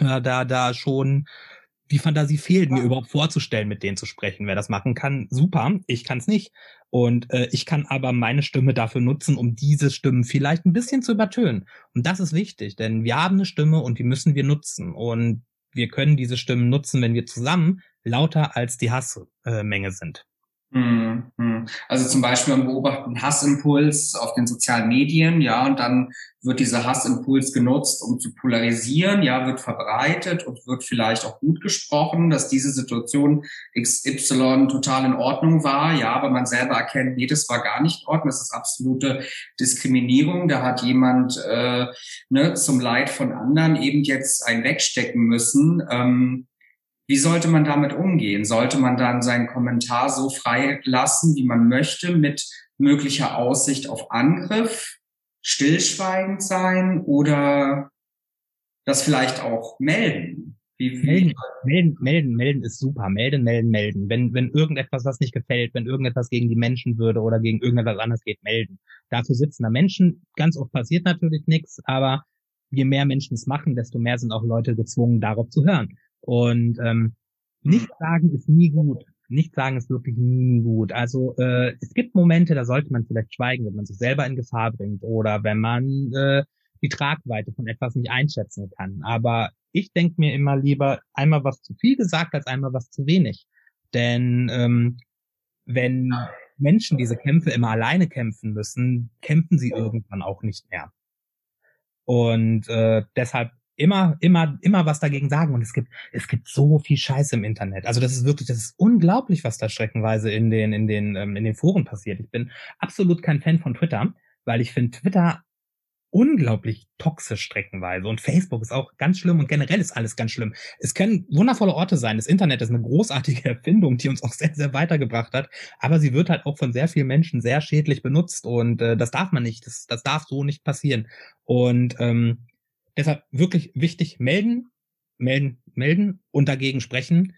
da, da schon die Fantasie fehlt, mir überhaupt vorzustellen, mit denen zu sprechen. Wer das machen kann, super. Ich kann es nicht. Und äh, ich kann aber meine Stimme dafür nutzen, um diese Stimmen vielleicht ein bisschen zu übertönen. Und das ist wichtig, denn wir haben eine Stimme und die müssen wir nutzen. Und wir können diese Stimmen nutzen, wenn wir zusammen lauter als die Hassmenge äh, sind. Mhm, mhm. Also zum Beispiel man beobachtet einen Hassimpuls auf den sozialen Medien, ja, und dann wird dieser Hassimpuls genutzt, um zu polarisieren, ja, wird verbreitet und wird vielleicht auch gut gesprochen, dass diese Situation XY total in Ordnung war, ja, aber man selber erkennt, nee, das war gar nicht in Ordnung, das ist absolute Diskriminierung, da hat jemand äh, ne, zum Leid von anderen eben jetzt ein wegstecken müssen. Ähm, wie sollte man damit umgehen? Sollte man dann seinen Kommentar so frei lassen, wie man möchte, mit möglicher Aussicht auf Angriff, stillschweigend sein oder das vielleicht auch melden? Wie, wie melden, melden, melden, melden ist super. Melden, melden, melden. Wenn, wenn irgendetwas was nicht gefällt, wenn irgendetwas gegen die Menschen würde oder gegen irgendetwas anderes geht, melden. Dafür sitzen da Menschen. Ganz oft passiert natürlich nichts, aber je mehr Menschen es machen, desto mehr sind auch Leute gezwungen, darauf zu hören. Und ähm, nicht sagen ist nie gut. Nicht sagen ist wirklich nie gut. Also äh, es gibt Momente, da sollte man vielleicht schweigen, wenn man sich selber in Gefahr bringt oder wenn man äh, die Tragweite von etwas nicht einschätzen kann. Aber ich denke mir immer lieber einmal was zu viel gesagt als einmal was zu wenig. Denn ähm, wenn Menschen diese Kämpfe immer alleine kämpfen müssen, kämpfen sie irgendwann auch nicht mehr. Und äh, deshalb immer, immer, immer was dagegen sagen. Und es gibt, es gibt so viel Scheiße im Internet. Also das ist wirklich, das ist unglaublich, was da streckenweise in den, in den, ähm, in den Foren passiert. Ich bin absolut kein Fan von Twitter, weil ich finde Twitter unglaublich toxisch streckenweise. Und Facebook ist auch ganz schlimm und generell ist alles ganz schlimm. Es können wundervolle Orte sein. Das Internet ist eine großartige Erfindung, die uns auch sehr, sehr weitergebracht hat. Aber sie wird halt auch von sehr vielen Menschen sehr schädlich benutzt. Und äh, das darf man nicht. Das, das darf so nicht passieren. Und ähm, deshalb wirklich wichtig, melden, melden, melden und dagegen sprechen.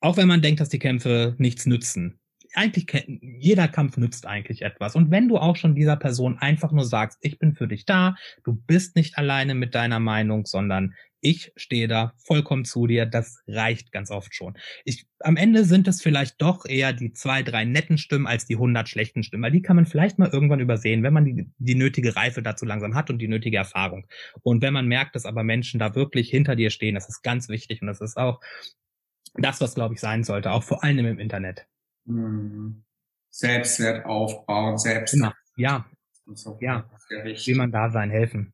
Auch wenn man denkt, dass die Kämpfe nichts nützen eigentlich jeder Kampf nützt eigentlich etwas. Und wenn du auch schon dieser Person einfach nur sagst, ich bin für dich da, du bist nicht alleine mit deiner Meinung, sondern ich stehe da vollkommen zu dir, das reicht ganz oft schon. Ich, am Ende sind es vielleicht doch eher die zwei, drei netten Stimmen als die hundert schlechten Stimmen, weil die kann man vielleicht mal irgendwann übersehen, wenn man die, die nötige Reife dazu langsam hat und die nötige Erfahrung. Und wenn man merkt, dass aber Menschen da wirklich hinter dir stehen, das ist ganz wichtig und das ist auch das, was glaube ich sein sollte, auch vor allem im Internet. Hm. Selbstwert aufbauen, selbst. Genau. Ja. So. Ja. Wie man da sein, helfen.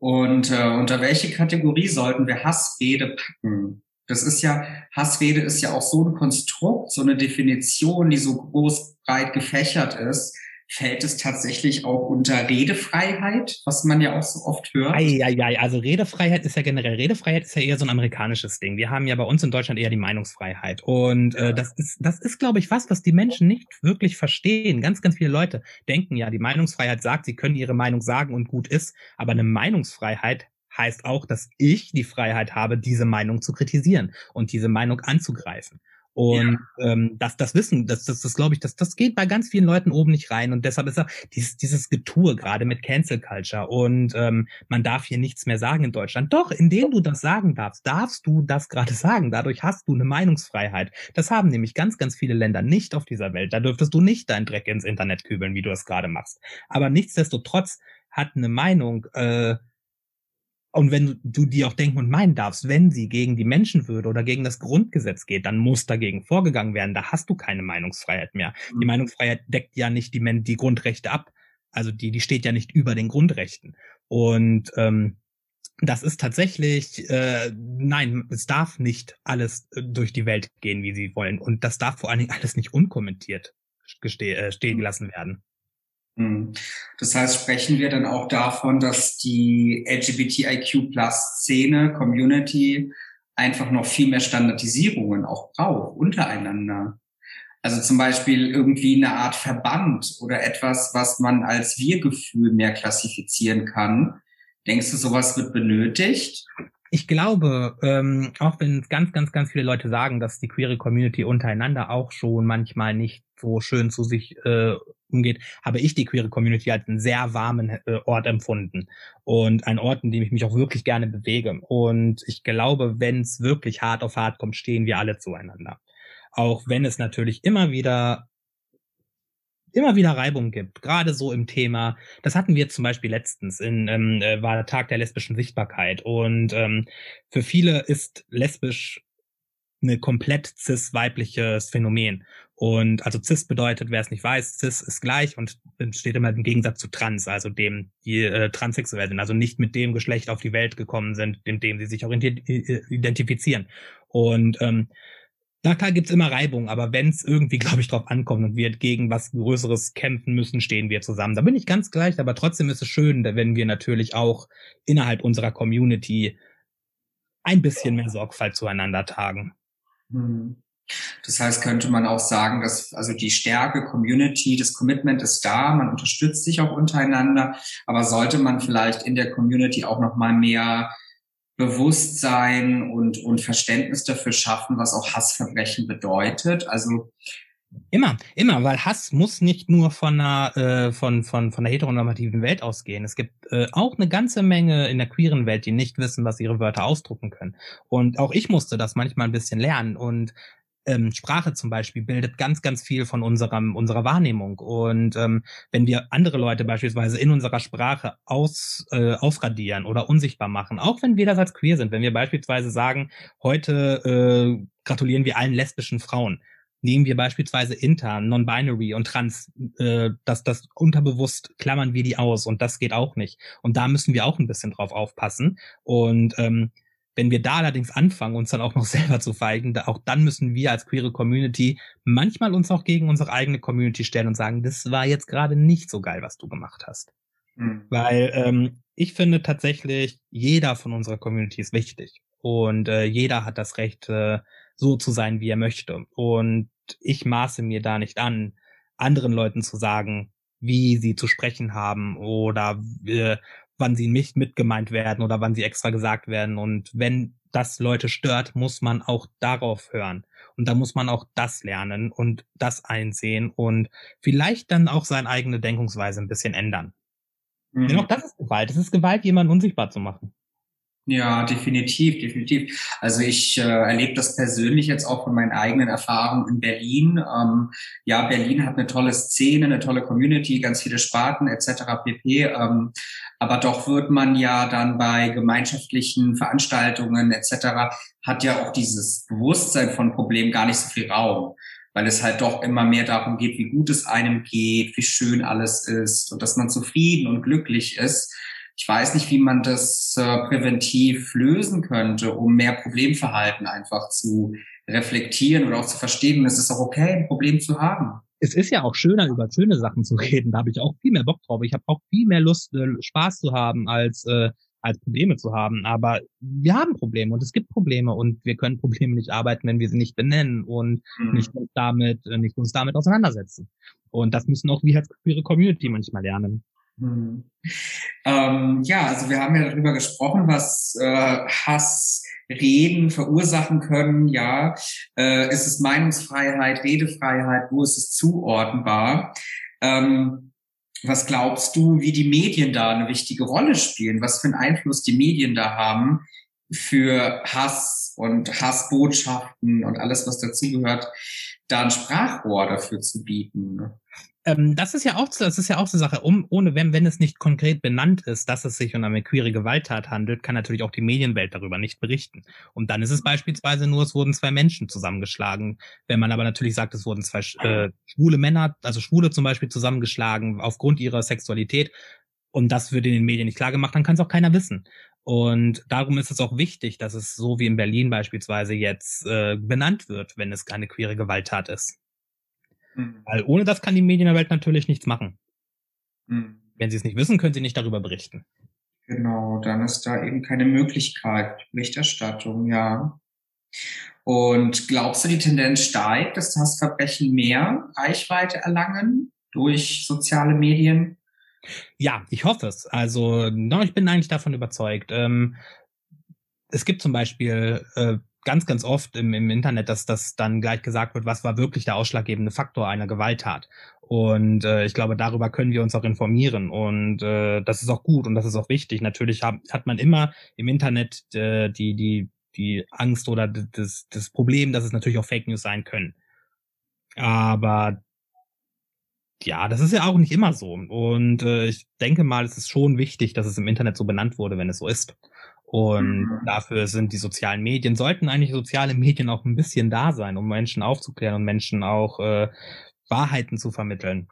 Und äh, unter welche Kategorie sollten wir Hassrede packen? Das ist ja, Hassrede ist ja auch so ein Konstrukt, so eine Definition, die so groß breit gefächert ist, fällt es tatsächlich auch unter Redefreiheit, was man ja auch so oft hört. Eieiei, also Redefreiheit ist ja generell, Redefreiheit ist ja eher so ein amerikanisches Ding. Wir haben ja bei uns in Deutschland eher die Meinungsfreiheit. Und äh, das ist, das ist, glaube ich, was, was die Menschen nicht wirklich verstehen. Ganz, ganz viele Leute denken ja, die Meinungsfreiheit sagt, sie können ihre Meinung sagen und gut ist, aber eine Meinungsfreiheit heißt auch, dass ich die Freiheit habe, diese Meinung zu kritisieren und diese Meinung anzugreifen. Und ja. ähm, das, das Wissen, das, das, das glaube ich, das, das geht bei ganz vielen Leuten oben nicht rein. Und deshalb ist auch dieses, dieses Getue gerade mit Cancel Culture. Und ähm, man darf hier nichts mehr sagen in Deutschland. Doch, indem du das sagen darfst, darfst du das gerade sagen. Dadurch hast du eine Meinungsfreiheit. Das haben nämlich ganz, ganz viele Länder nicht auf dieser Welt. Da dürftest du nicht deinen Dreck ins Internet kübeln, wie du es gerade machst. Aber nichtsdestotrotz hat eine Meinung äh, und wenn du die auch denken und meinen darfst, wenn sie gegen die Menschenwürde oder gegen das Grundgesetz geht, dann muss dagegen vorgegangen werden. Da hast du keine Meinungsfreiheit mehr. Mhm. Die Meinungsfreiheit deckt ja nicht die, die Grundrechte ab. Also die, die steht ja nicht über den Grundrechten. Und ähm, das ist tatsächlich, äh, nein, es darf nicht alles äh, durch die Welt gehen, wie sie wollen. Und das darf vor allen Dingen alles nicht unkommentiert äh, stehen mhm. gelassen werden. Hm. Das heißt, sprechen wir dann auch davon, dass die LGBTIQ-Plus-Szene, Community einfach noch viel mehr Standardisierungen auch braucht untereinander. Also zum Beispiel irgendwie eine Art Verband oder etwas, was man als Wir-Gefühl mehr klassifizieren kann. Denkst du, sowas wird benötigt? Ich glaube, ähm, auch wenn ganz, ganz, ganz viele Leute sagen, dass die queere Community untereinander auch schon manchmal nicht so schön zu sich äh, umgeht, habe ich die queere Community als einen sehr warmen äh, Ort empfunden und ein Ort, in dem ich mich auch wirklich gerne bewege. Und ich glaube, wenn es wirklich hart auf hart kommt, stehen wir alle zueinander. Auch wenn es natürlich immer wieder immer wieder Reibung gibt, gerade so im Thema. Das hatten wir zum Beispiel letztens in ähm, äh, war der Tag der lesbischen Sichtbarkeit und ähm, für viele ist lesbisch eine komplett cis-weibliches Phänomen. Und also cis bedeutet, wer es nicht weiß, cis ist gleich und steht immer im Gegensatz zu trans, also dem, die äh, transsexuell sind, also nicht mit dem Geschlecht auf die Welt gekommen sind, dem, dem sie sich auch identifizieren. Und ähm, na klar gibt's immer Reibung, aber wenn es irgendwie, glaube ich, drauf ankommt und wir gegen was Größeres kämpfen müssen, stehen wir zusammen. Da bin ich ganz gleich, aber trotzdem ist es schön, wenn wir natürlich auch innerhalb unserer Community ein bisschen mehr Sorgfalt zueinander tagen. Hm. Das heißt, könnte man auch sagen, dass also die Stärke, Community, das Commitment ist da, man unterstützt sich auch untereinander, aber sollte man vielleicht in der Community auch noch mal mehr Bewusstsein und, und Verständnis dafür schaffen, was auch Hassverbrechen bedeutet. Also Immer, immer, weil Hass muss nicht nur von einer, äh, von, von, von der heteronormativen Welt ausgehen. Es gibt äh, auch eine ganze Menge in der queeren Welt, die nicht wissen, was ihre Wörter ausdrucken können. Und auch ich musste das manchmal ein bisschen lernen. Und ähm, Sprache zum Beispiel bildet ganz, ganz viel von unserem, unserer Wahrnehmung. Und ähm, wenn wir andere Leute beispielsweise in unserer Sprache aus, äh, ausradieren oder unsichtbar machen, auch wenn wir das als queer sind, wenn wir beispielsweise sagen, heute äh, gratulieren wir allen lesbischen Frauen, nehmen wir beispielsweise inter, non-binary und trans, äh, das, das unterbewusst klammern wir die aus und das geht auch nicht. Und da müssen wir auch ein bisschen drauf aufpassen. Und ähm, wenn wir da allerdings anfangen, uns dann auch noch selber zu feigen, da, auch dann müssen wir als queere Community manchmal uns auch gegen unsere eigene Community stellen und sagen, das war jetzt gerade nicht so geil, was du gemacht hast. Mhm. Weil ähm, ich finde tatsächlich, jeder von unserer Community ist wichtig. Und äh, jeder hat das Recht, äh, so zu sein, wie er möchte. Und ich maße mir da nicht an, anderen Leuten zu sagen, wie sie zu sprechen haben oder äh, wann sie nicht mitgemeint werden oder wann sie extra gesagt werden. Und wenn das Leute stört, muss man auch darauf hören. Und da muss man auch das lernen und das einsehen und vielleicht dann auch seine eigene Denkungsweise ein bisschen ändern. Mhm. Denn auch das ist Gewalt. Es ist Gewalt, jemanden unsichtbar zu machen. Ja, definitiv, definitiv. Also ich äh, erlebe das persönlich jetzt auch von meinen eigenen Erfahrungen in Berlin. Ähm, ja, Berlin hat eine tolle Szene, eine tolle Community, ganz viele Sparten etc. pp. Ähm, aber doch wird man ja dann bei gemeinschaftlichen Veranstaltungen etc. hat ja auch dieses Bewusstsein von Problemen gar nicht so viel Raum weil es halt doch immer mehr darum geht, wie gut es einem geht, wie schön alles ist und dass man zufrieden und glücklich ist. Ich weiß nicht, wie man das äh, präventiv lösen könnte, um mehr Problemverhalten einfach zu reflektieren oder auch zu verstehen. Es ist auch okay, ein Problem zu haben. Es ist ja auch schöner, über schöne Sachen zu reden. Da habe ich auch viel mehr Bock drauf. Ich habe auch viel mehr Lust, äh, Spaß zu haben, als, äh, als Probleme zu haben. Aber wir haben Probleme und es gibt Probleme und wir können Probleme nicht arbeiten, wenn wir sie nicht benennen und mhm. nicht uns damit, äh, nicht uns damit auseinandersetzen. Und das müssen auch wir als queere Community manchmal lernen. Hm. Ähm, ja, also wir haben ja darüber gesprochen, was äh, Hassreden verursachen können. Ja, äh, ist es Meinungsfreiheit, Redefreiheit? Wo ist es zuordnenbar? Ähm, was glaubst du, wie die Medien da eine wichtige Rolle spielen? Was für einen Einfluss die Medien da haben für Hass und Hassbotschaften und alles, was dazugehört, da ein Sprachrohr dafür zu bieten? Ähm, das ist ja auch, das ist ja auch so eine Sache. Um, ohne wenn, wenn es nicht konkret benannt ist, dass es sich um eine queere Gewalttat handelt, kann natürlich auch die Medienwelt darüber nicht berichten. Und dann ist es beispielsweise nur, es wurden zwei Menschen zusammengeschlagen. Wenn man aber natürlich sagt, es wurden zwei äh, schwule Männer, also Schwule zum Beispiel zusammengeschlagen aufgrund ihrer Sexualität, und das wird in den Medien nicht klar gemacht, dann kann es auch keiner wissen. Und darum ist es auch wichtig, dass es so wie in Berlin beispielsweise jetzt äh, benannt wird, wenn es keine queere Gewalttat ist. Mhm. Weil ohne das kann die Medienwelt natürlich nichts machen. Mhm. Wenn sie es nicht wissen, können sie nicht darüber berichten. Genau, dann ist da eben keine Möglichkeit. Berichterstattung, ja. Und glaubst du, die Tendenz steigt, dass das Verbrechen mehr Reichweite erlangen durch soziale Medien? Ja, ich hoffe es. Also, no, ich bin eigentlich davon überzeugt. Ähm, es gibt zum Beispiel äh, ganz, ganz oft im, im Internet, dass das dann gleich gesagt wird, was war wirklich der ausschlaggebende Faktor einer Gewalttat. Und äh, ich glaube, darüber können wir uns auch informieren. Und äh, das ist auch gut und das ist auch wichtig. Natürlich hab, hat man immer im Internet äh, die, die, die Angst oder das, das Problem, dass es natürlich auch Fake News sein können. Aber ja, das ist ja auch nicht immer so. Und äh, ich denke mal, es ist schon wichtig, dass es im Internet so benannt wurde, wenn es so ist. Und mhm. dafür sind die sozialen Medien, sollten eigentlich soziale Medien auch ein bisschen da sein, um Menschen aufzuklären und Menschen auch äh, Wahrheiten zu vermitteln,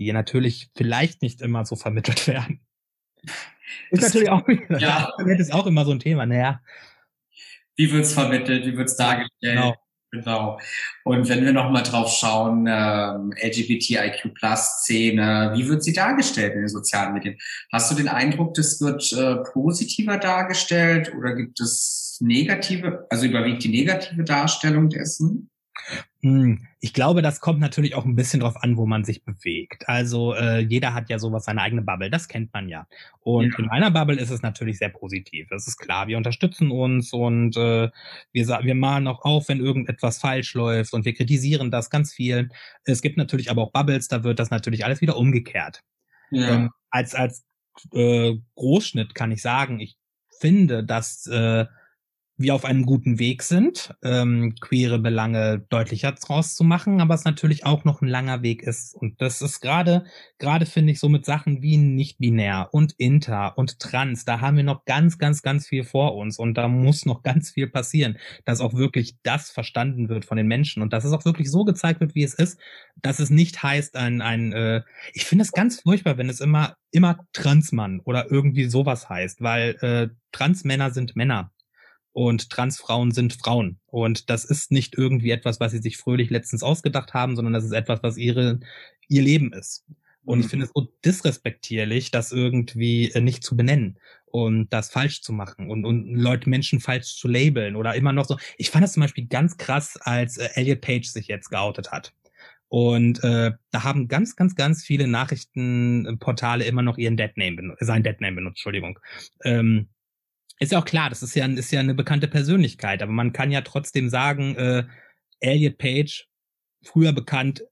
die natürlich vielleicht nicht immer so vermittelt werden. Ist das natürlich auch, ja. Internet ist auch immer so ein Thema, naja. Wie wird's vermittelt, wie wird's dargestellt? Genau. Genau. Und wenn wir nochmal drauf schauen, ähm, LGBTIQ-Plus-Szene, wie wird sie dargestellt in den sozialen Medien? Hast du den Eindruck, das wird äh, positiver dargestellt oder gibt es negative, also überwiegt die negative Darstellung dessen? Hm, ich glaube, das kommt natürlich auch ein bisschen drauf an, wo man sich bewegt. Also äh, jeder hat ja sowas, seine eigene Bubble, das kennt man ja. Und ja. in meiner Bubble ist es natürlich sehr positiv. Das ist klar, wir unterstützen uns und äh, wir, wir malen auch auf, wenn irgendetwas falsch läuft und wir kritisieren das ganz viel. Es gibt natürlich aber auch Bubbles, da wird das natürlich alles wieder umgekehrt. Ja. Ähm, als als äh, Großschnitt kann ich sagen, ich finde, dass äh, wir auf einem guten Weg sind, ähm, queere Belange deutlicher draus zu machen, aber es natürlich auch noch ein langer Weg ist. Und das ist gerade, gerade finde ich so mit Sachen wie nicht-binär und inter und trans, da haben wir noch ganz, ganz, ganz viel vor uns. Und da muss noch ganz viel passieren, dass auch wirklich das verstanden wird von den Menschen. Und dass es auch wirklich so gezeigt wird, wie es ist, dass es nicht heißt, ein, ein äh, ich finde es ganz furchtbar, wenn es immer, immer Transmann oder irgendwie sowas heißt, weil äh, Transmänner sind Männer und Transfrauen sind Frauen. Und das ist nicht irgendwie etwas, was sie sich fröhlich letztens ausgedacht haben, sondern das ist etwas, was ihre, ihr Leben ist. Und mhm. ich finde es so disrespektierlich, das irgendwie äh, nicht zu benennen und das falsch zu machen und, und Leute, Menschen falsch zu labeln oder immer noch so. Ich fand das zum Beispiel ganz krass, als äh, Elliot Page sich jetzt geoutet hat. Und äh, da haben ganz, ganz, ganz viele Nachrichtenportale immer noch ihren Deadname, sein Deadname benutzt, Entschuldigung. Ähm, ist ja auch klar, das ist ja, ist ja eine bekannte Persönlichkeit, aber man kann ja trotzdem sagen, äh, Elliot Page, früher bekannt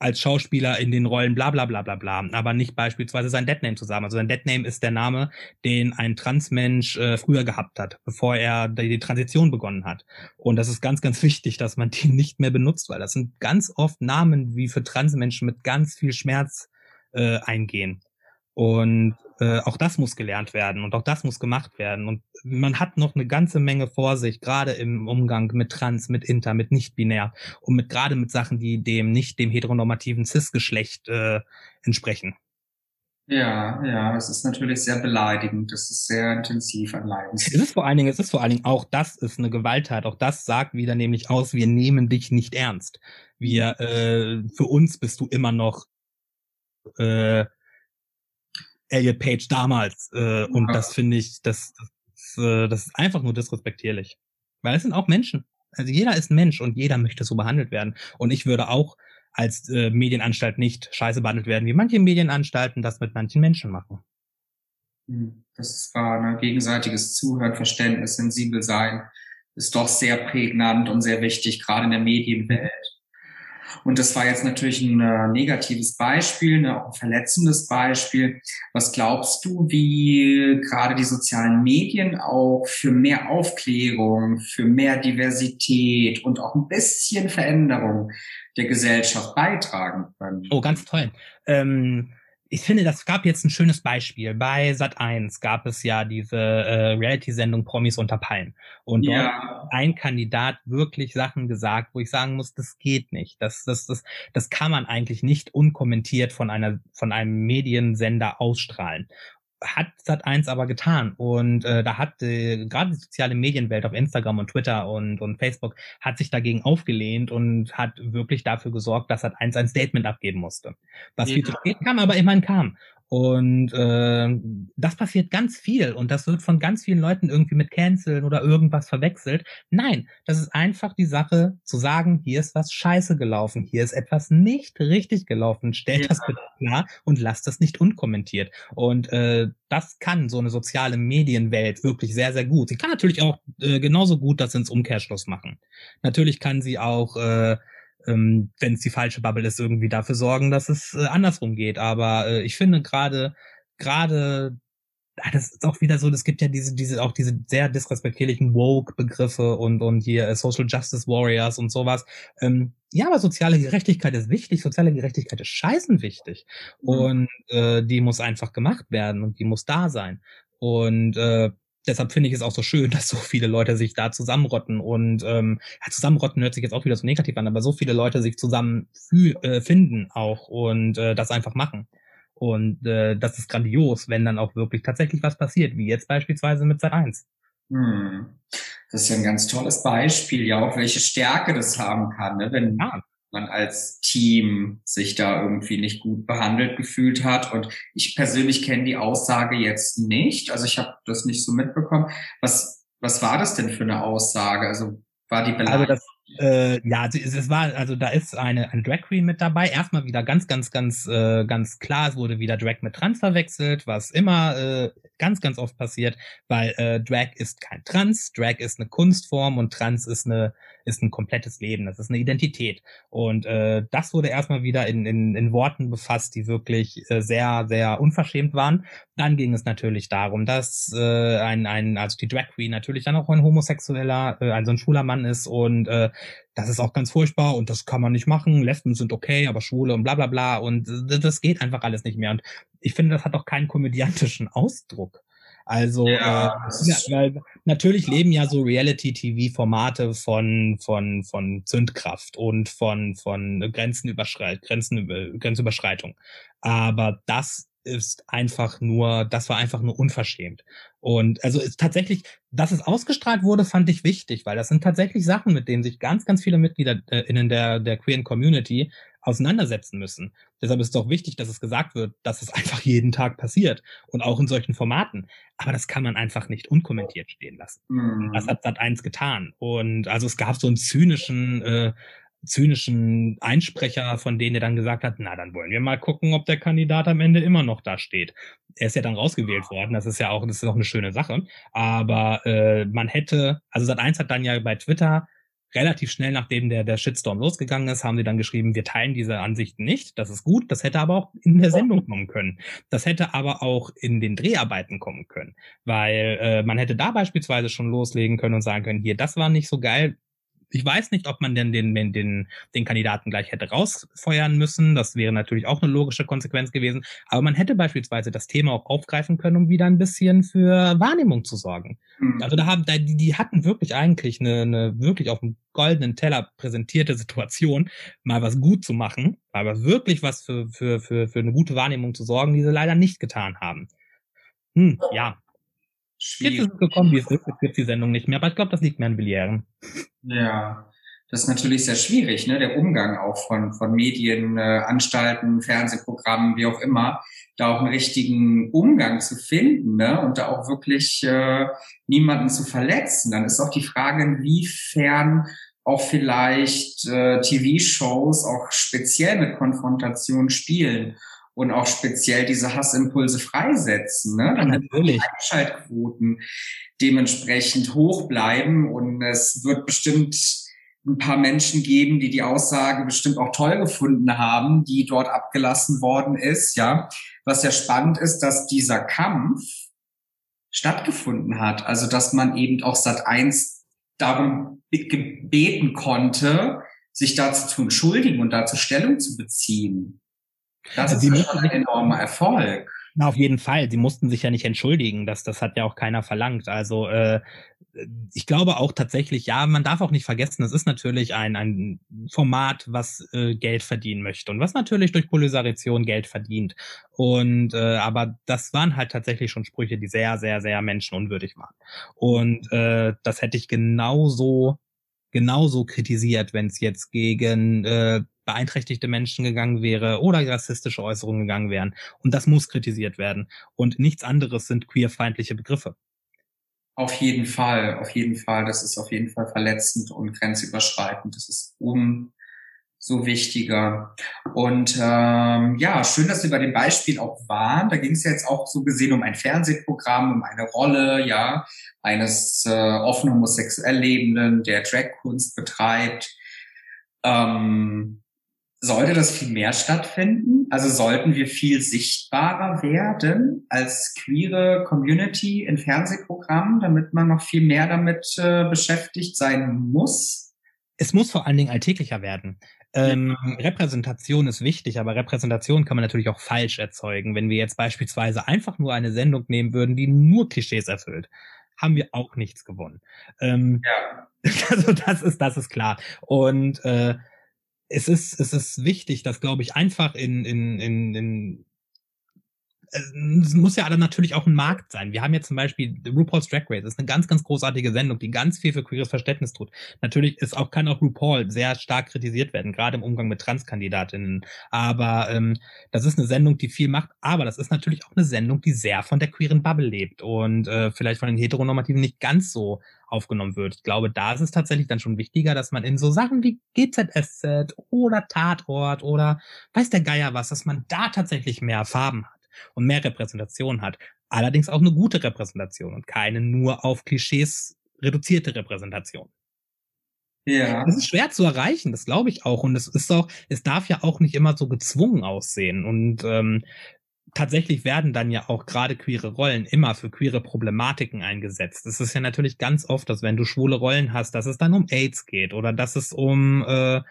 als Schauspieler in den Rollen bla bla bla bla bla, aber nicht beispielsweise sein Deadname zu sagen. Also sein Deadname ist der Name, den ein Transmensch äh, früher gehabt hat, bevor er die, die Transition begonnen hat. Und das ist ganz, ganz wichtig, dass man den nicht mehr benutzt, weil das sind ganz oft Namen, wie für Transmenschen mit ganz viel Schmerz äh, eingehen. Und äh, auch das muss gelernt werden und auch das muss gemacht werden. Und man hat noch eine ganze Menge vor sich, gerade im Umgang mit Trans, mit Inter, mit nicht-binär und mit gerade mit Sachen, die dem nicht dem heteronormativen Cis-Geschlecht äh, entsprechen. Ja, ja, es ist natürlich sehr beleidigend. Es ist sehr intensiv an Leidens. Es ist vor allen Dingen, es ist vor allen Dingen auch das ist eine Gewalttat. Auch das sagt wieder nämlich aus, wir nehmen dich nicht ernst. Wir, äh, für uns bist du immer noch äh, Elliot Page damals. Äh, und das finde ich, das, das, äh, das ist einfach nur disrespektierlich. Weil es sind auch Menschen. Also jeder ist ein Mensch und jeder möchte so behandelt werden. Und ich würde auch als äh, Medienanstalt nicht scheiße behandelt werden, wie manche Medienanstalten das mit manchen Menschen machen. Hm, das war ein gegenseitiges Zuhören, Verständnis, sensibel sein, ist doch sehr prägnant und sehr wichtig, gerade in der Medienwelt. Und das war jetzt natürlich ein äh, negatives Beispiel, ne, auch ein verletzendes Beispiel. Was glaubst du, wie gerade die sozialen Medien auch für mehr Aufklärung, für mehr Diversität und auch ein bisschen Veränderung der Gesellschaft beitragen können? Oh, ganz toll. Ähm ich finde, das gab jetzt ein schönes Beispiel. Bei Sat 1 gab es ja diese äh, Reality-Sendung Promis unter Palmen. Und dort ja. hat ein Kandidat wirklich Sachen gesagt, wo ich sagen muss, das geht nicht. Das, das, das, das kann man eigentlich nicht unkommentiert von einer, von einem Mediensender ausstrahlen hat Sat1 aber getan. Und äh, da hat äh, gerade die soziale Medienwelt auf Instagram und Twitter und, und Facebook hat sich dagegen aufgelehnt und hat wirklich dafür gesorgt, dass Sat1 ein Statement abgeben musste. Was ja. viel zu spät kam, aber immerhin kam. Und äh, das passiert ganz viel und das wird von ganz vielen Leuten irgendwie mit Canceln oder irgendwas verwechselt. Nein, das ist einfach die Sache zu sagen, hier ist was scheiße gelaufen, hier ist etwas nicht richtig gelaufen. Stellt ja. das bitte klar und lasst das nicht unkommentiert. Und äh, das kann so eine soziale Medienwelt wirklich sehr, sehr gut. Sie kann natürlich auch äh, genauso gut das ins Umkehrschluss machen. Natürlich kann sie auch äh, ähm, wenn es die falsche Bubble ist, irgendwie dafür sorgen, dass es äh, andersrum geht. Aber äh, ich finde gerade, gerade, ah, das ist auch wieder so, es gibt ja diese, diese, auch diese sehr disrespektierlichen Woke-Begriffe und, und hier äh, Social Justice Warriors und sowas. Ähm, ja, aber soziale Gerechtigkeit ist wichtig, soziale Gerechtigkeit ist scheißen wichtig. Mhm. Und äh, die muss einfach gemacht werden und die muss da sein. Und äh, deshalb finde ich es auch so schön, dass so viele Leute sich da zusammenrotten und ähm, ja, zusammenrotten hört sich jetzt auch wieder so negativ an, aber so viele Leute sich zusammen äh, finden auch und äh, das einfach machen. Und äh, das ist grandios, wenn dann auch wirklich tatsächlich was passiert, wie jetzt beispielsweise mit Sat 1. Hm. Das ist ja ein ganz tolles Beispiel, ja auch welche Stärke das haben kann, ne? wenn ja man als Team sich da irgendwie nicht gut behandelt gefühlt hat. Und ich persönlich kenne die Aussage jetzt nicht. Also ich habe das nicht so mitbekommen. Was, was war das denn für eine Aussage? Also war die Beleidigung? Also das, äh, ja, es war, also da ist eine, ein Drag Queen mit dabei. Erstmal wieder ganz, ganz, ganz, äh, ganz klar, es wurde wieder Drag mit Trans verwechselt, was immer äh, ganz, ganz oft passiert, weil äh, Drag ist kein Trans, Drag ist eine Kunstform und Trans ist eine ist ein komplettes Leben, das ist eine Identität. Und äh, das wurde erstmal wieder in, in, in Worten befasst, die wirklich äh, sehr, sehr unverschämt waren. Dann ging es natürlich darum, dass äh, ein, ein, also die Drag Queen natürlich dann auch ein homosexueller, äh, also ein schwuler Mann ist und äh, das ist auch ganz furchtbar und das kann man nicht machen. Lesben sind okay, aber Schwule und bla bla bla und das geht einfach alles nicht mehr. Und ich finde, das hat auch keinen komödiantischen Ausdruck. Also ja, äh, natürlich leben ja so Reality-TV-Formate von von von Zündkraft und von von Grenzenüberschreit Grenzen Grenzüberschreitung. Aber das ist einfach nur, das war einfach nur unverschämt. Und also ist tatsächlich, dass es ausgestrahlt wurde, fand ich wichtig, weil das sind tatsächlich Sachen, mit denen sich ganz, ganz viele Mitglieder äh, in der, der queeren Community auseinandersetzen müssen. Deshalb ist es auch wichtig, dass es gesagt wird, dass es einfach jeden Tag passiert und auch in solchen Formaten. Aber das kann man einfach nicht unkommentiert stehen lassen. Mhm. Das hat Sat 1 getan. Und also es gab so einen zynischen äh, zynischen Einsprecher, von denen er dann gesagt hat, na, dann wollen wir mal gucken, ob der Kandidat am Ende immer noch da steht. Er ist ja dann rausgewählt worden, das ist ja auch, das ist auch eine schöne Sache. Aber äh, man hätte, also Sat1 hat dann ja bei Twitter relativ schnell, nachdem der, der Shitstorm losgegangen ist, haben sie dann geschrieben, wir teilen diese Ansichten nicht. Das ist gut. Das hätte aber auch in der Sendung kommen können. Das hätte aber auch in den Dreharbeiten kommen können. Weil äh, man hätte da beispielsweise schon loslegen können und sagen können, hier, das war nicht so geil, ich weiß nicht, ob man denn den, den, den, den Kandidaten gleich hätte rausfeuern müssen. Das wäre natürlich auch eine logische Konsequenz gewesen. Aber man hätte beispielsweise das Thema auch aufgreifen können, um wieder ein bisschen für Wahrnehmung zu sorgen. Mhm. Also da haben, da, die, die hatten wirklich eigentlich eine, eine wirklich auf dem goldenen Teller präsentierte Situation, mal was gut zu machen, aber wirklich was für, für, für, für eine gute Wahrnehmung zu sorgen, die sie leider nicht getan haben. Hm, ja, Schwierig. Jetzt ist es gekommen, wie es ist. Jetzt gibt die Sendung nicht mehr. Aber ich glaube, das liegt mehr an Villieren. Ja, das ist natürlich sehr schwierig, ne? Der Umgang auch von, von Medien, äh, Anstalten, Fernsehprogrammen, wie auch immer, da auch einen richtigen Umgang zu finden, ne? Und da auch wirklich äh, niemanden zu verletzen. Dann ist auch die Frage, inwiefern auch vielleicht äh, TV-Shows auch speziell mit Konfrontation spielen und auch speziell diese Hassimpulse freisetzen, ne? damit die Einschaltquoten dementsprechend hoch bleiben und es wird bestimmt ein paar Menschen geben, die die Aussage bestimmt auch toll gefunden haben, die dort abgelassen worden ist, ja. Was ja spannend ist, dass dieser Kampf stattgefunden hat, also dass man eben auch Sat 1 darum gebeten konnte, sich dazu zu entschuldigen und dazu Stellung zu beziehen. Das also ist schon ein enormer Erfolg. Na, auf jeden Fall. Sie mussten sich ja nicht entschuldigen. Das, das hat ja auch keiner verlangt. Also äh, ich glaube auch tatsächlich, ja, man darf auch nicht vergessen, es ist natürlich ein, ein Format, was äh, Geld verdienen möchte und was natürlich durch Polarisation Geld verdient. Und äh, aber das waren halt tatsächlich schon Sprüche, die sehr, sehr, sehr menschenunwürdig waren. Und äh, das hätte ich genauso genauso kritisiert, wenn es jetzt gegen äh, beeinträchtigte Menschen gegangen wäre oder rassistische Äußerungen gegangen wären. Und das muss kritisiert werden. Und nichts anderes sind queerfeindliche Begriffe. Auf jeden Fall, auf jeden Fall. Das ist auf jeden Fall verletzend und grenzüberschreitend. Das ist umso wichtiger. Und ähm, ja, schön, dass wir bei dem Beispiel auch waren. Da ging es ja jetzt auch so gesehen um ein Fernsehprogramm, um eine Rolle, ja, eines äh, offen homosexuell Lebenden, der Dragkunst betreibt. Ähm, sollte das viel mehr stattfinden? Also sollten wir viel sichtbarer werden als queere Community in Fernsehprogrammen, damit man noch viel mehr damit äh, beschäftigt sein muss? Es muss vor allen Dingen alltäglicher werden. Ähm, Repräsentation ist wichtig, aber Repräsentation kann man natürlich auch falsch erzeugen. Wenn wir jetzt beispielsweise einfach nur eine Sendung nehmen würden, die nur Klischees erfüllt, haben wir auch nichts gewonnen. Ähm, ja. Also das ist, das ist klar. Und äh, es ist, es ist wichtig, dass, glaube ich, einfach in, in, in, in es muss ja alle natürlich auch ein Markt sein. Wir haben jetzt zum Beispiel RuPaul's Drag Race. Das ist eine ganz, ganz großartige Sendung, die ganz viel für queeres Verständnis tut. Natürlich ist auch, kann auch RuPaul sehr stark kritisiert werden, gerade im Umgang mit Transkandidatinnen. Aber ähm, das ist eine Sendung, die viel macht. Aber das ist natürlich auch eine Sendung, die sehr von der queeren Bubble lebt und äh, vielleicht von den Heteronormativen nicht ganz so aufgenommen wird. Ich glaube, da ist es tatsächlich dann schon wichtiger, dass man in so Sachen wie GZSZ oder Tatort oder weiß der Geier was, dass man da tatsächlich mehr Farben hat und mehr Repräsentation hat. Allerdings auch eine gute Repräsentation und keine nur auf Klischees reduzierte Repräsentation. Ja. Das ist schwer zu erreichen, das glaube ich auch. Und es ist auch, es darf ja auch nicht immer so gezwungen aussehen. Und ähm, tatsächlich werden dann ja auch gerade queere Rollen immer für queere Problematiken eingesetzt. Es ist ja natürlich ganz oft, dass wenn du schwule Rollen hast, dass es dann um AIDS geht oder dass es um äh,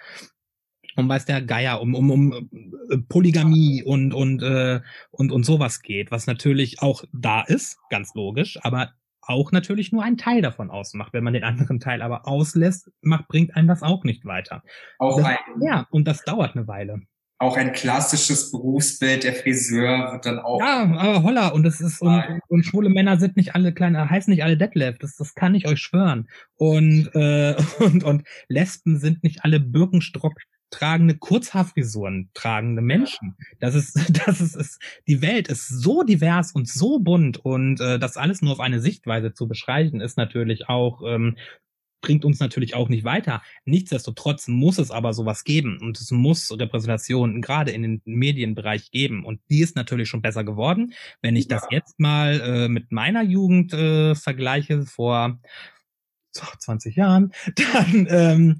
um weiß der Geier, um, um, um äh, Polygamie und, und, äh, und, und sowas geht, was natürlich auch da ist, ganz logisch, aber auch natürlich nur einen Teil davon ausmacht. Wenn man den anderen Teil aber auslässt, macht, bringt einem das auch nicht weiter. Auch das, ein, ja, und das dauert eine Weile. Auch ein klassisches Berufsbild, der Friseur wird dann auch. Ja, aber holla, und es ist, und, und, schwule Männer sind nicht alle kleine, heißen nicht alle Detlef, das, das kann ich euch schwören. Und, äh, und, und Lesben sind nicht alle Birkenstock tragende Kurzhaarfrisuren tragende Menschen. Das ist, das ist, ist, die Welt ist so divers und so bunt und äh, das alles nur auf eine Sichtweise zu beschreiben, ist natürlich auch ähm, bringt uns natürlich auch nicht weiter. Nichtsdestotrotz muss es aber sowas geben und es muss Repräsentation gerade in den Medienbereich geben und die ist natürlich schon besser geworden. Wenn ich ja. das jetzt mal äh, mit meiner Jugend äh, vergleiche vor 20 Jahren, dann ähm,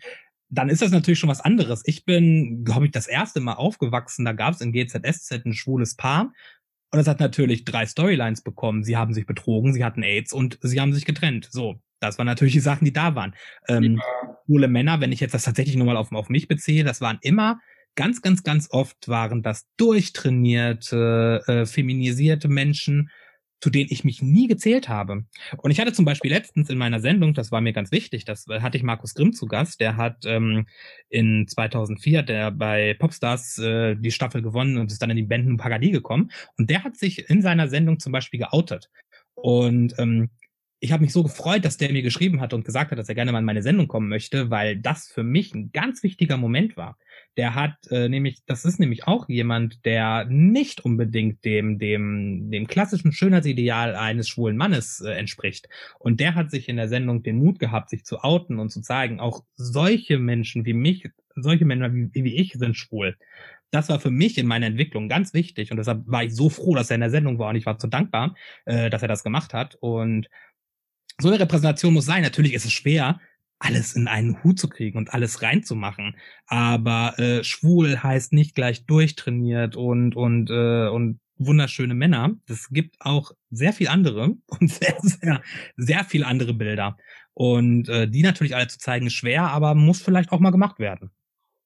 dann ist das natürlich schon was anderes. Ich bin, glaube ich, das erste Mal aufgewachsen, da gab es in GZSZ ein schwules Paar. Und das hat natürlich drei Storylines bekommen. Sie haben sich betrogen, sie hatten AIDS und sie haben sich getrennt. So, das waren natürlich die Sachen, die da waren. Ähm, ja. Schwule Männer, wenn ich jetzt das tatsächlich nur mal auf, auf mich beziehe, das waren immer ganz, ganz, ganz oft waren das durchtrainierte, äh, feminisierte Menschen, zu denen ich mich nie gezählt habe. Und ich hatte zum Beispiel letztens in meiner Sendung, das war mir ganz wichtig, das äh, hatte ich Markus Grimm zu Gast, der hat ähm, in 2004 der bei Popstars äh, die Staffel gewonnen und ist dann in die Banden Pagadi gekommen. Und der hat sich in seiner Sendung zum Beispiel geoutet. Und ähm, ich habe mich so gefreut, dass der mir geschrieben hat und gesagt hat, dass er gerne mal in meine Sendung kommen möchte, weil das für mich ein ganz wichtiger Moment war. Der hat äh, nämlich, das ist nämlich auch jemand, der nicht unbedingt dem dem dem klassischen Schönheitsideal eines schwulen Mannes äh, entspricht. Und der hat sich in der Sendung den Mut gehabt, sich zu outen und zu zeigen, auch solche Menschen wie mich, solche Menschen wie, wie ich sind schwul das war für mich in meiner Entwicklung ganz wichtig und deshalb war ich so froh, dass er in der Sendung war und ich war so dankbar, äh, dass er das gemacht hat und so eine Repräsentation muss sein. Natürlich ist es schwer, alles in einen Hut zu kriegen und alles reinzumachen. Aber äh, schwul heißt nicht gleich durchtrainiert und und äh, und wunderschöne Männer. Es gibt auch sehr viel andere und sehr sehr sehr viel andere Bilder und äh, die natürlich alle zu zeigen ist schwer, aber muss vielleicht auch mal gemacht werden.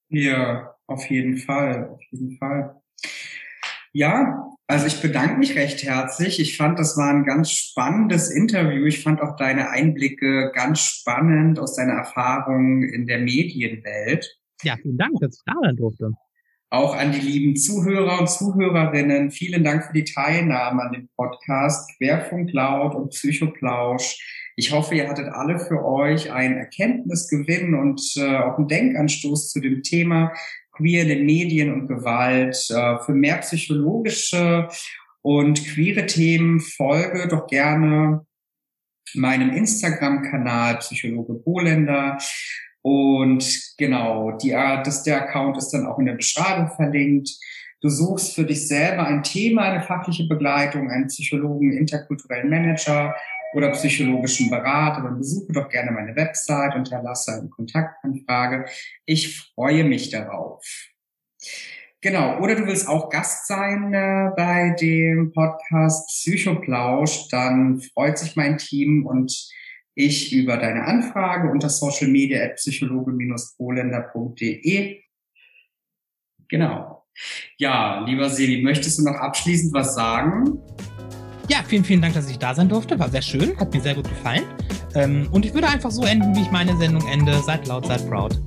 Ja, auf jeden Fall, auf jeden Fall. Ja, also ich bedanke mich recht herzlich. Ich fand, das war ein ganz spannendes Interview. Ich fand auch deine Einblicke ganz spannend aus deiner Erfahrung in der Medienwelt. Ja, vielen Dank, dass ich da sein durfte. Auch an die lieben Zuhörer und Zuhörerinnen. Vielen Dank für die Teilnahme an dem Podcast Querfunk Laut und Psychoplausch. Ich hoffe, ihr hattet alle für euch einen Erkenntnisgewinn und äh, auch einen Denkanstoß zu dem Thema queer in den Medien und Gewalt. Äh, für mehr psychologische und queere Themen folge doch gerne meinem Instagram-Kanal Psychologe Boländer. Und genau, die Art, dass der Account ist dann auch in der Beschreibung verlinkt. Du suchst für dich selber ein Thema, eine fachliche Begleitung, einen Psychologen, interkulturellen Manager oder psychologischen Berater, dann besuche doch gerne meine Website und hinterlasse eine Kontaktanfrage. Ich freue mich darauf. Genau, oder du willst auch Gast sein äh, bei dem Podcast Psychoplausch, dann freut sich mein Team und ich über deine Anfrage unter social media at psychologe-polender.de. Genau. Ja, lieber Sebi, möchtest du noch abschließend was sagen? Ja, vielen, vielen Dank, dass ich da sein durfte. War sehr schön, hat mir sehr gut gefallen. Ähm, und ich würde einfach so enden, wie ich meine Sendung ende. Seid laut, seid proud.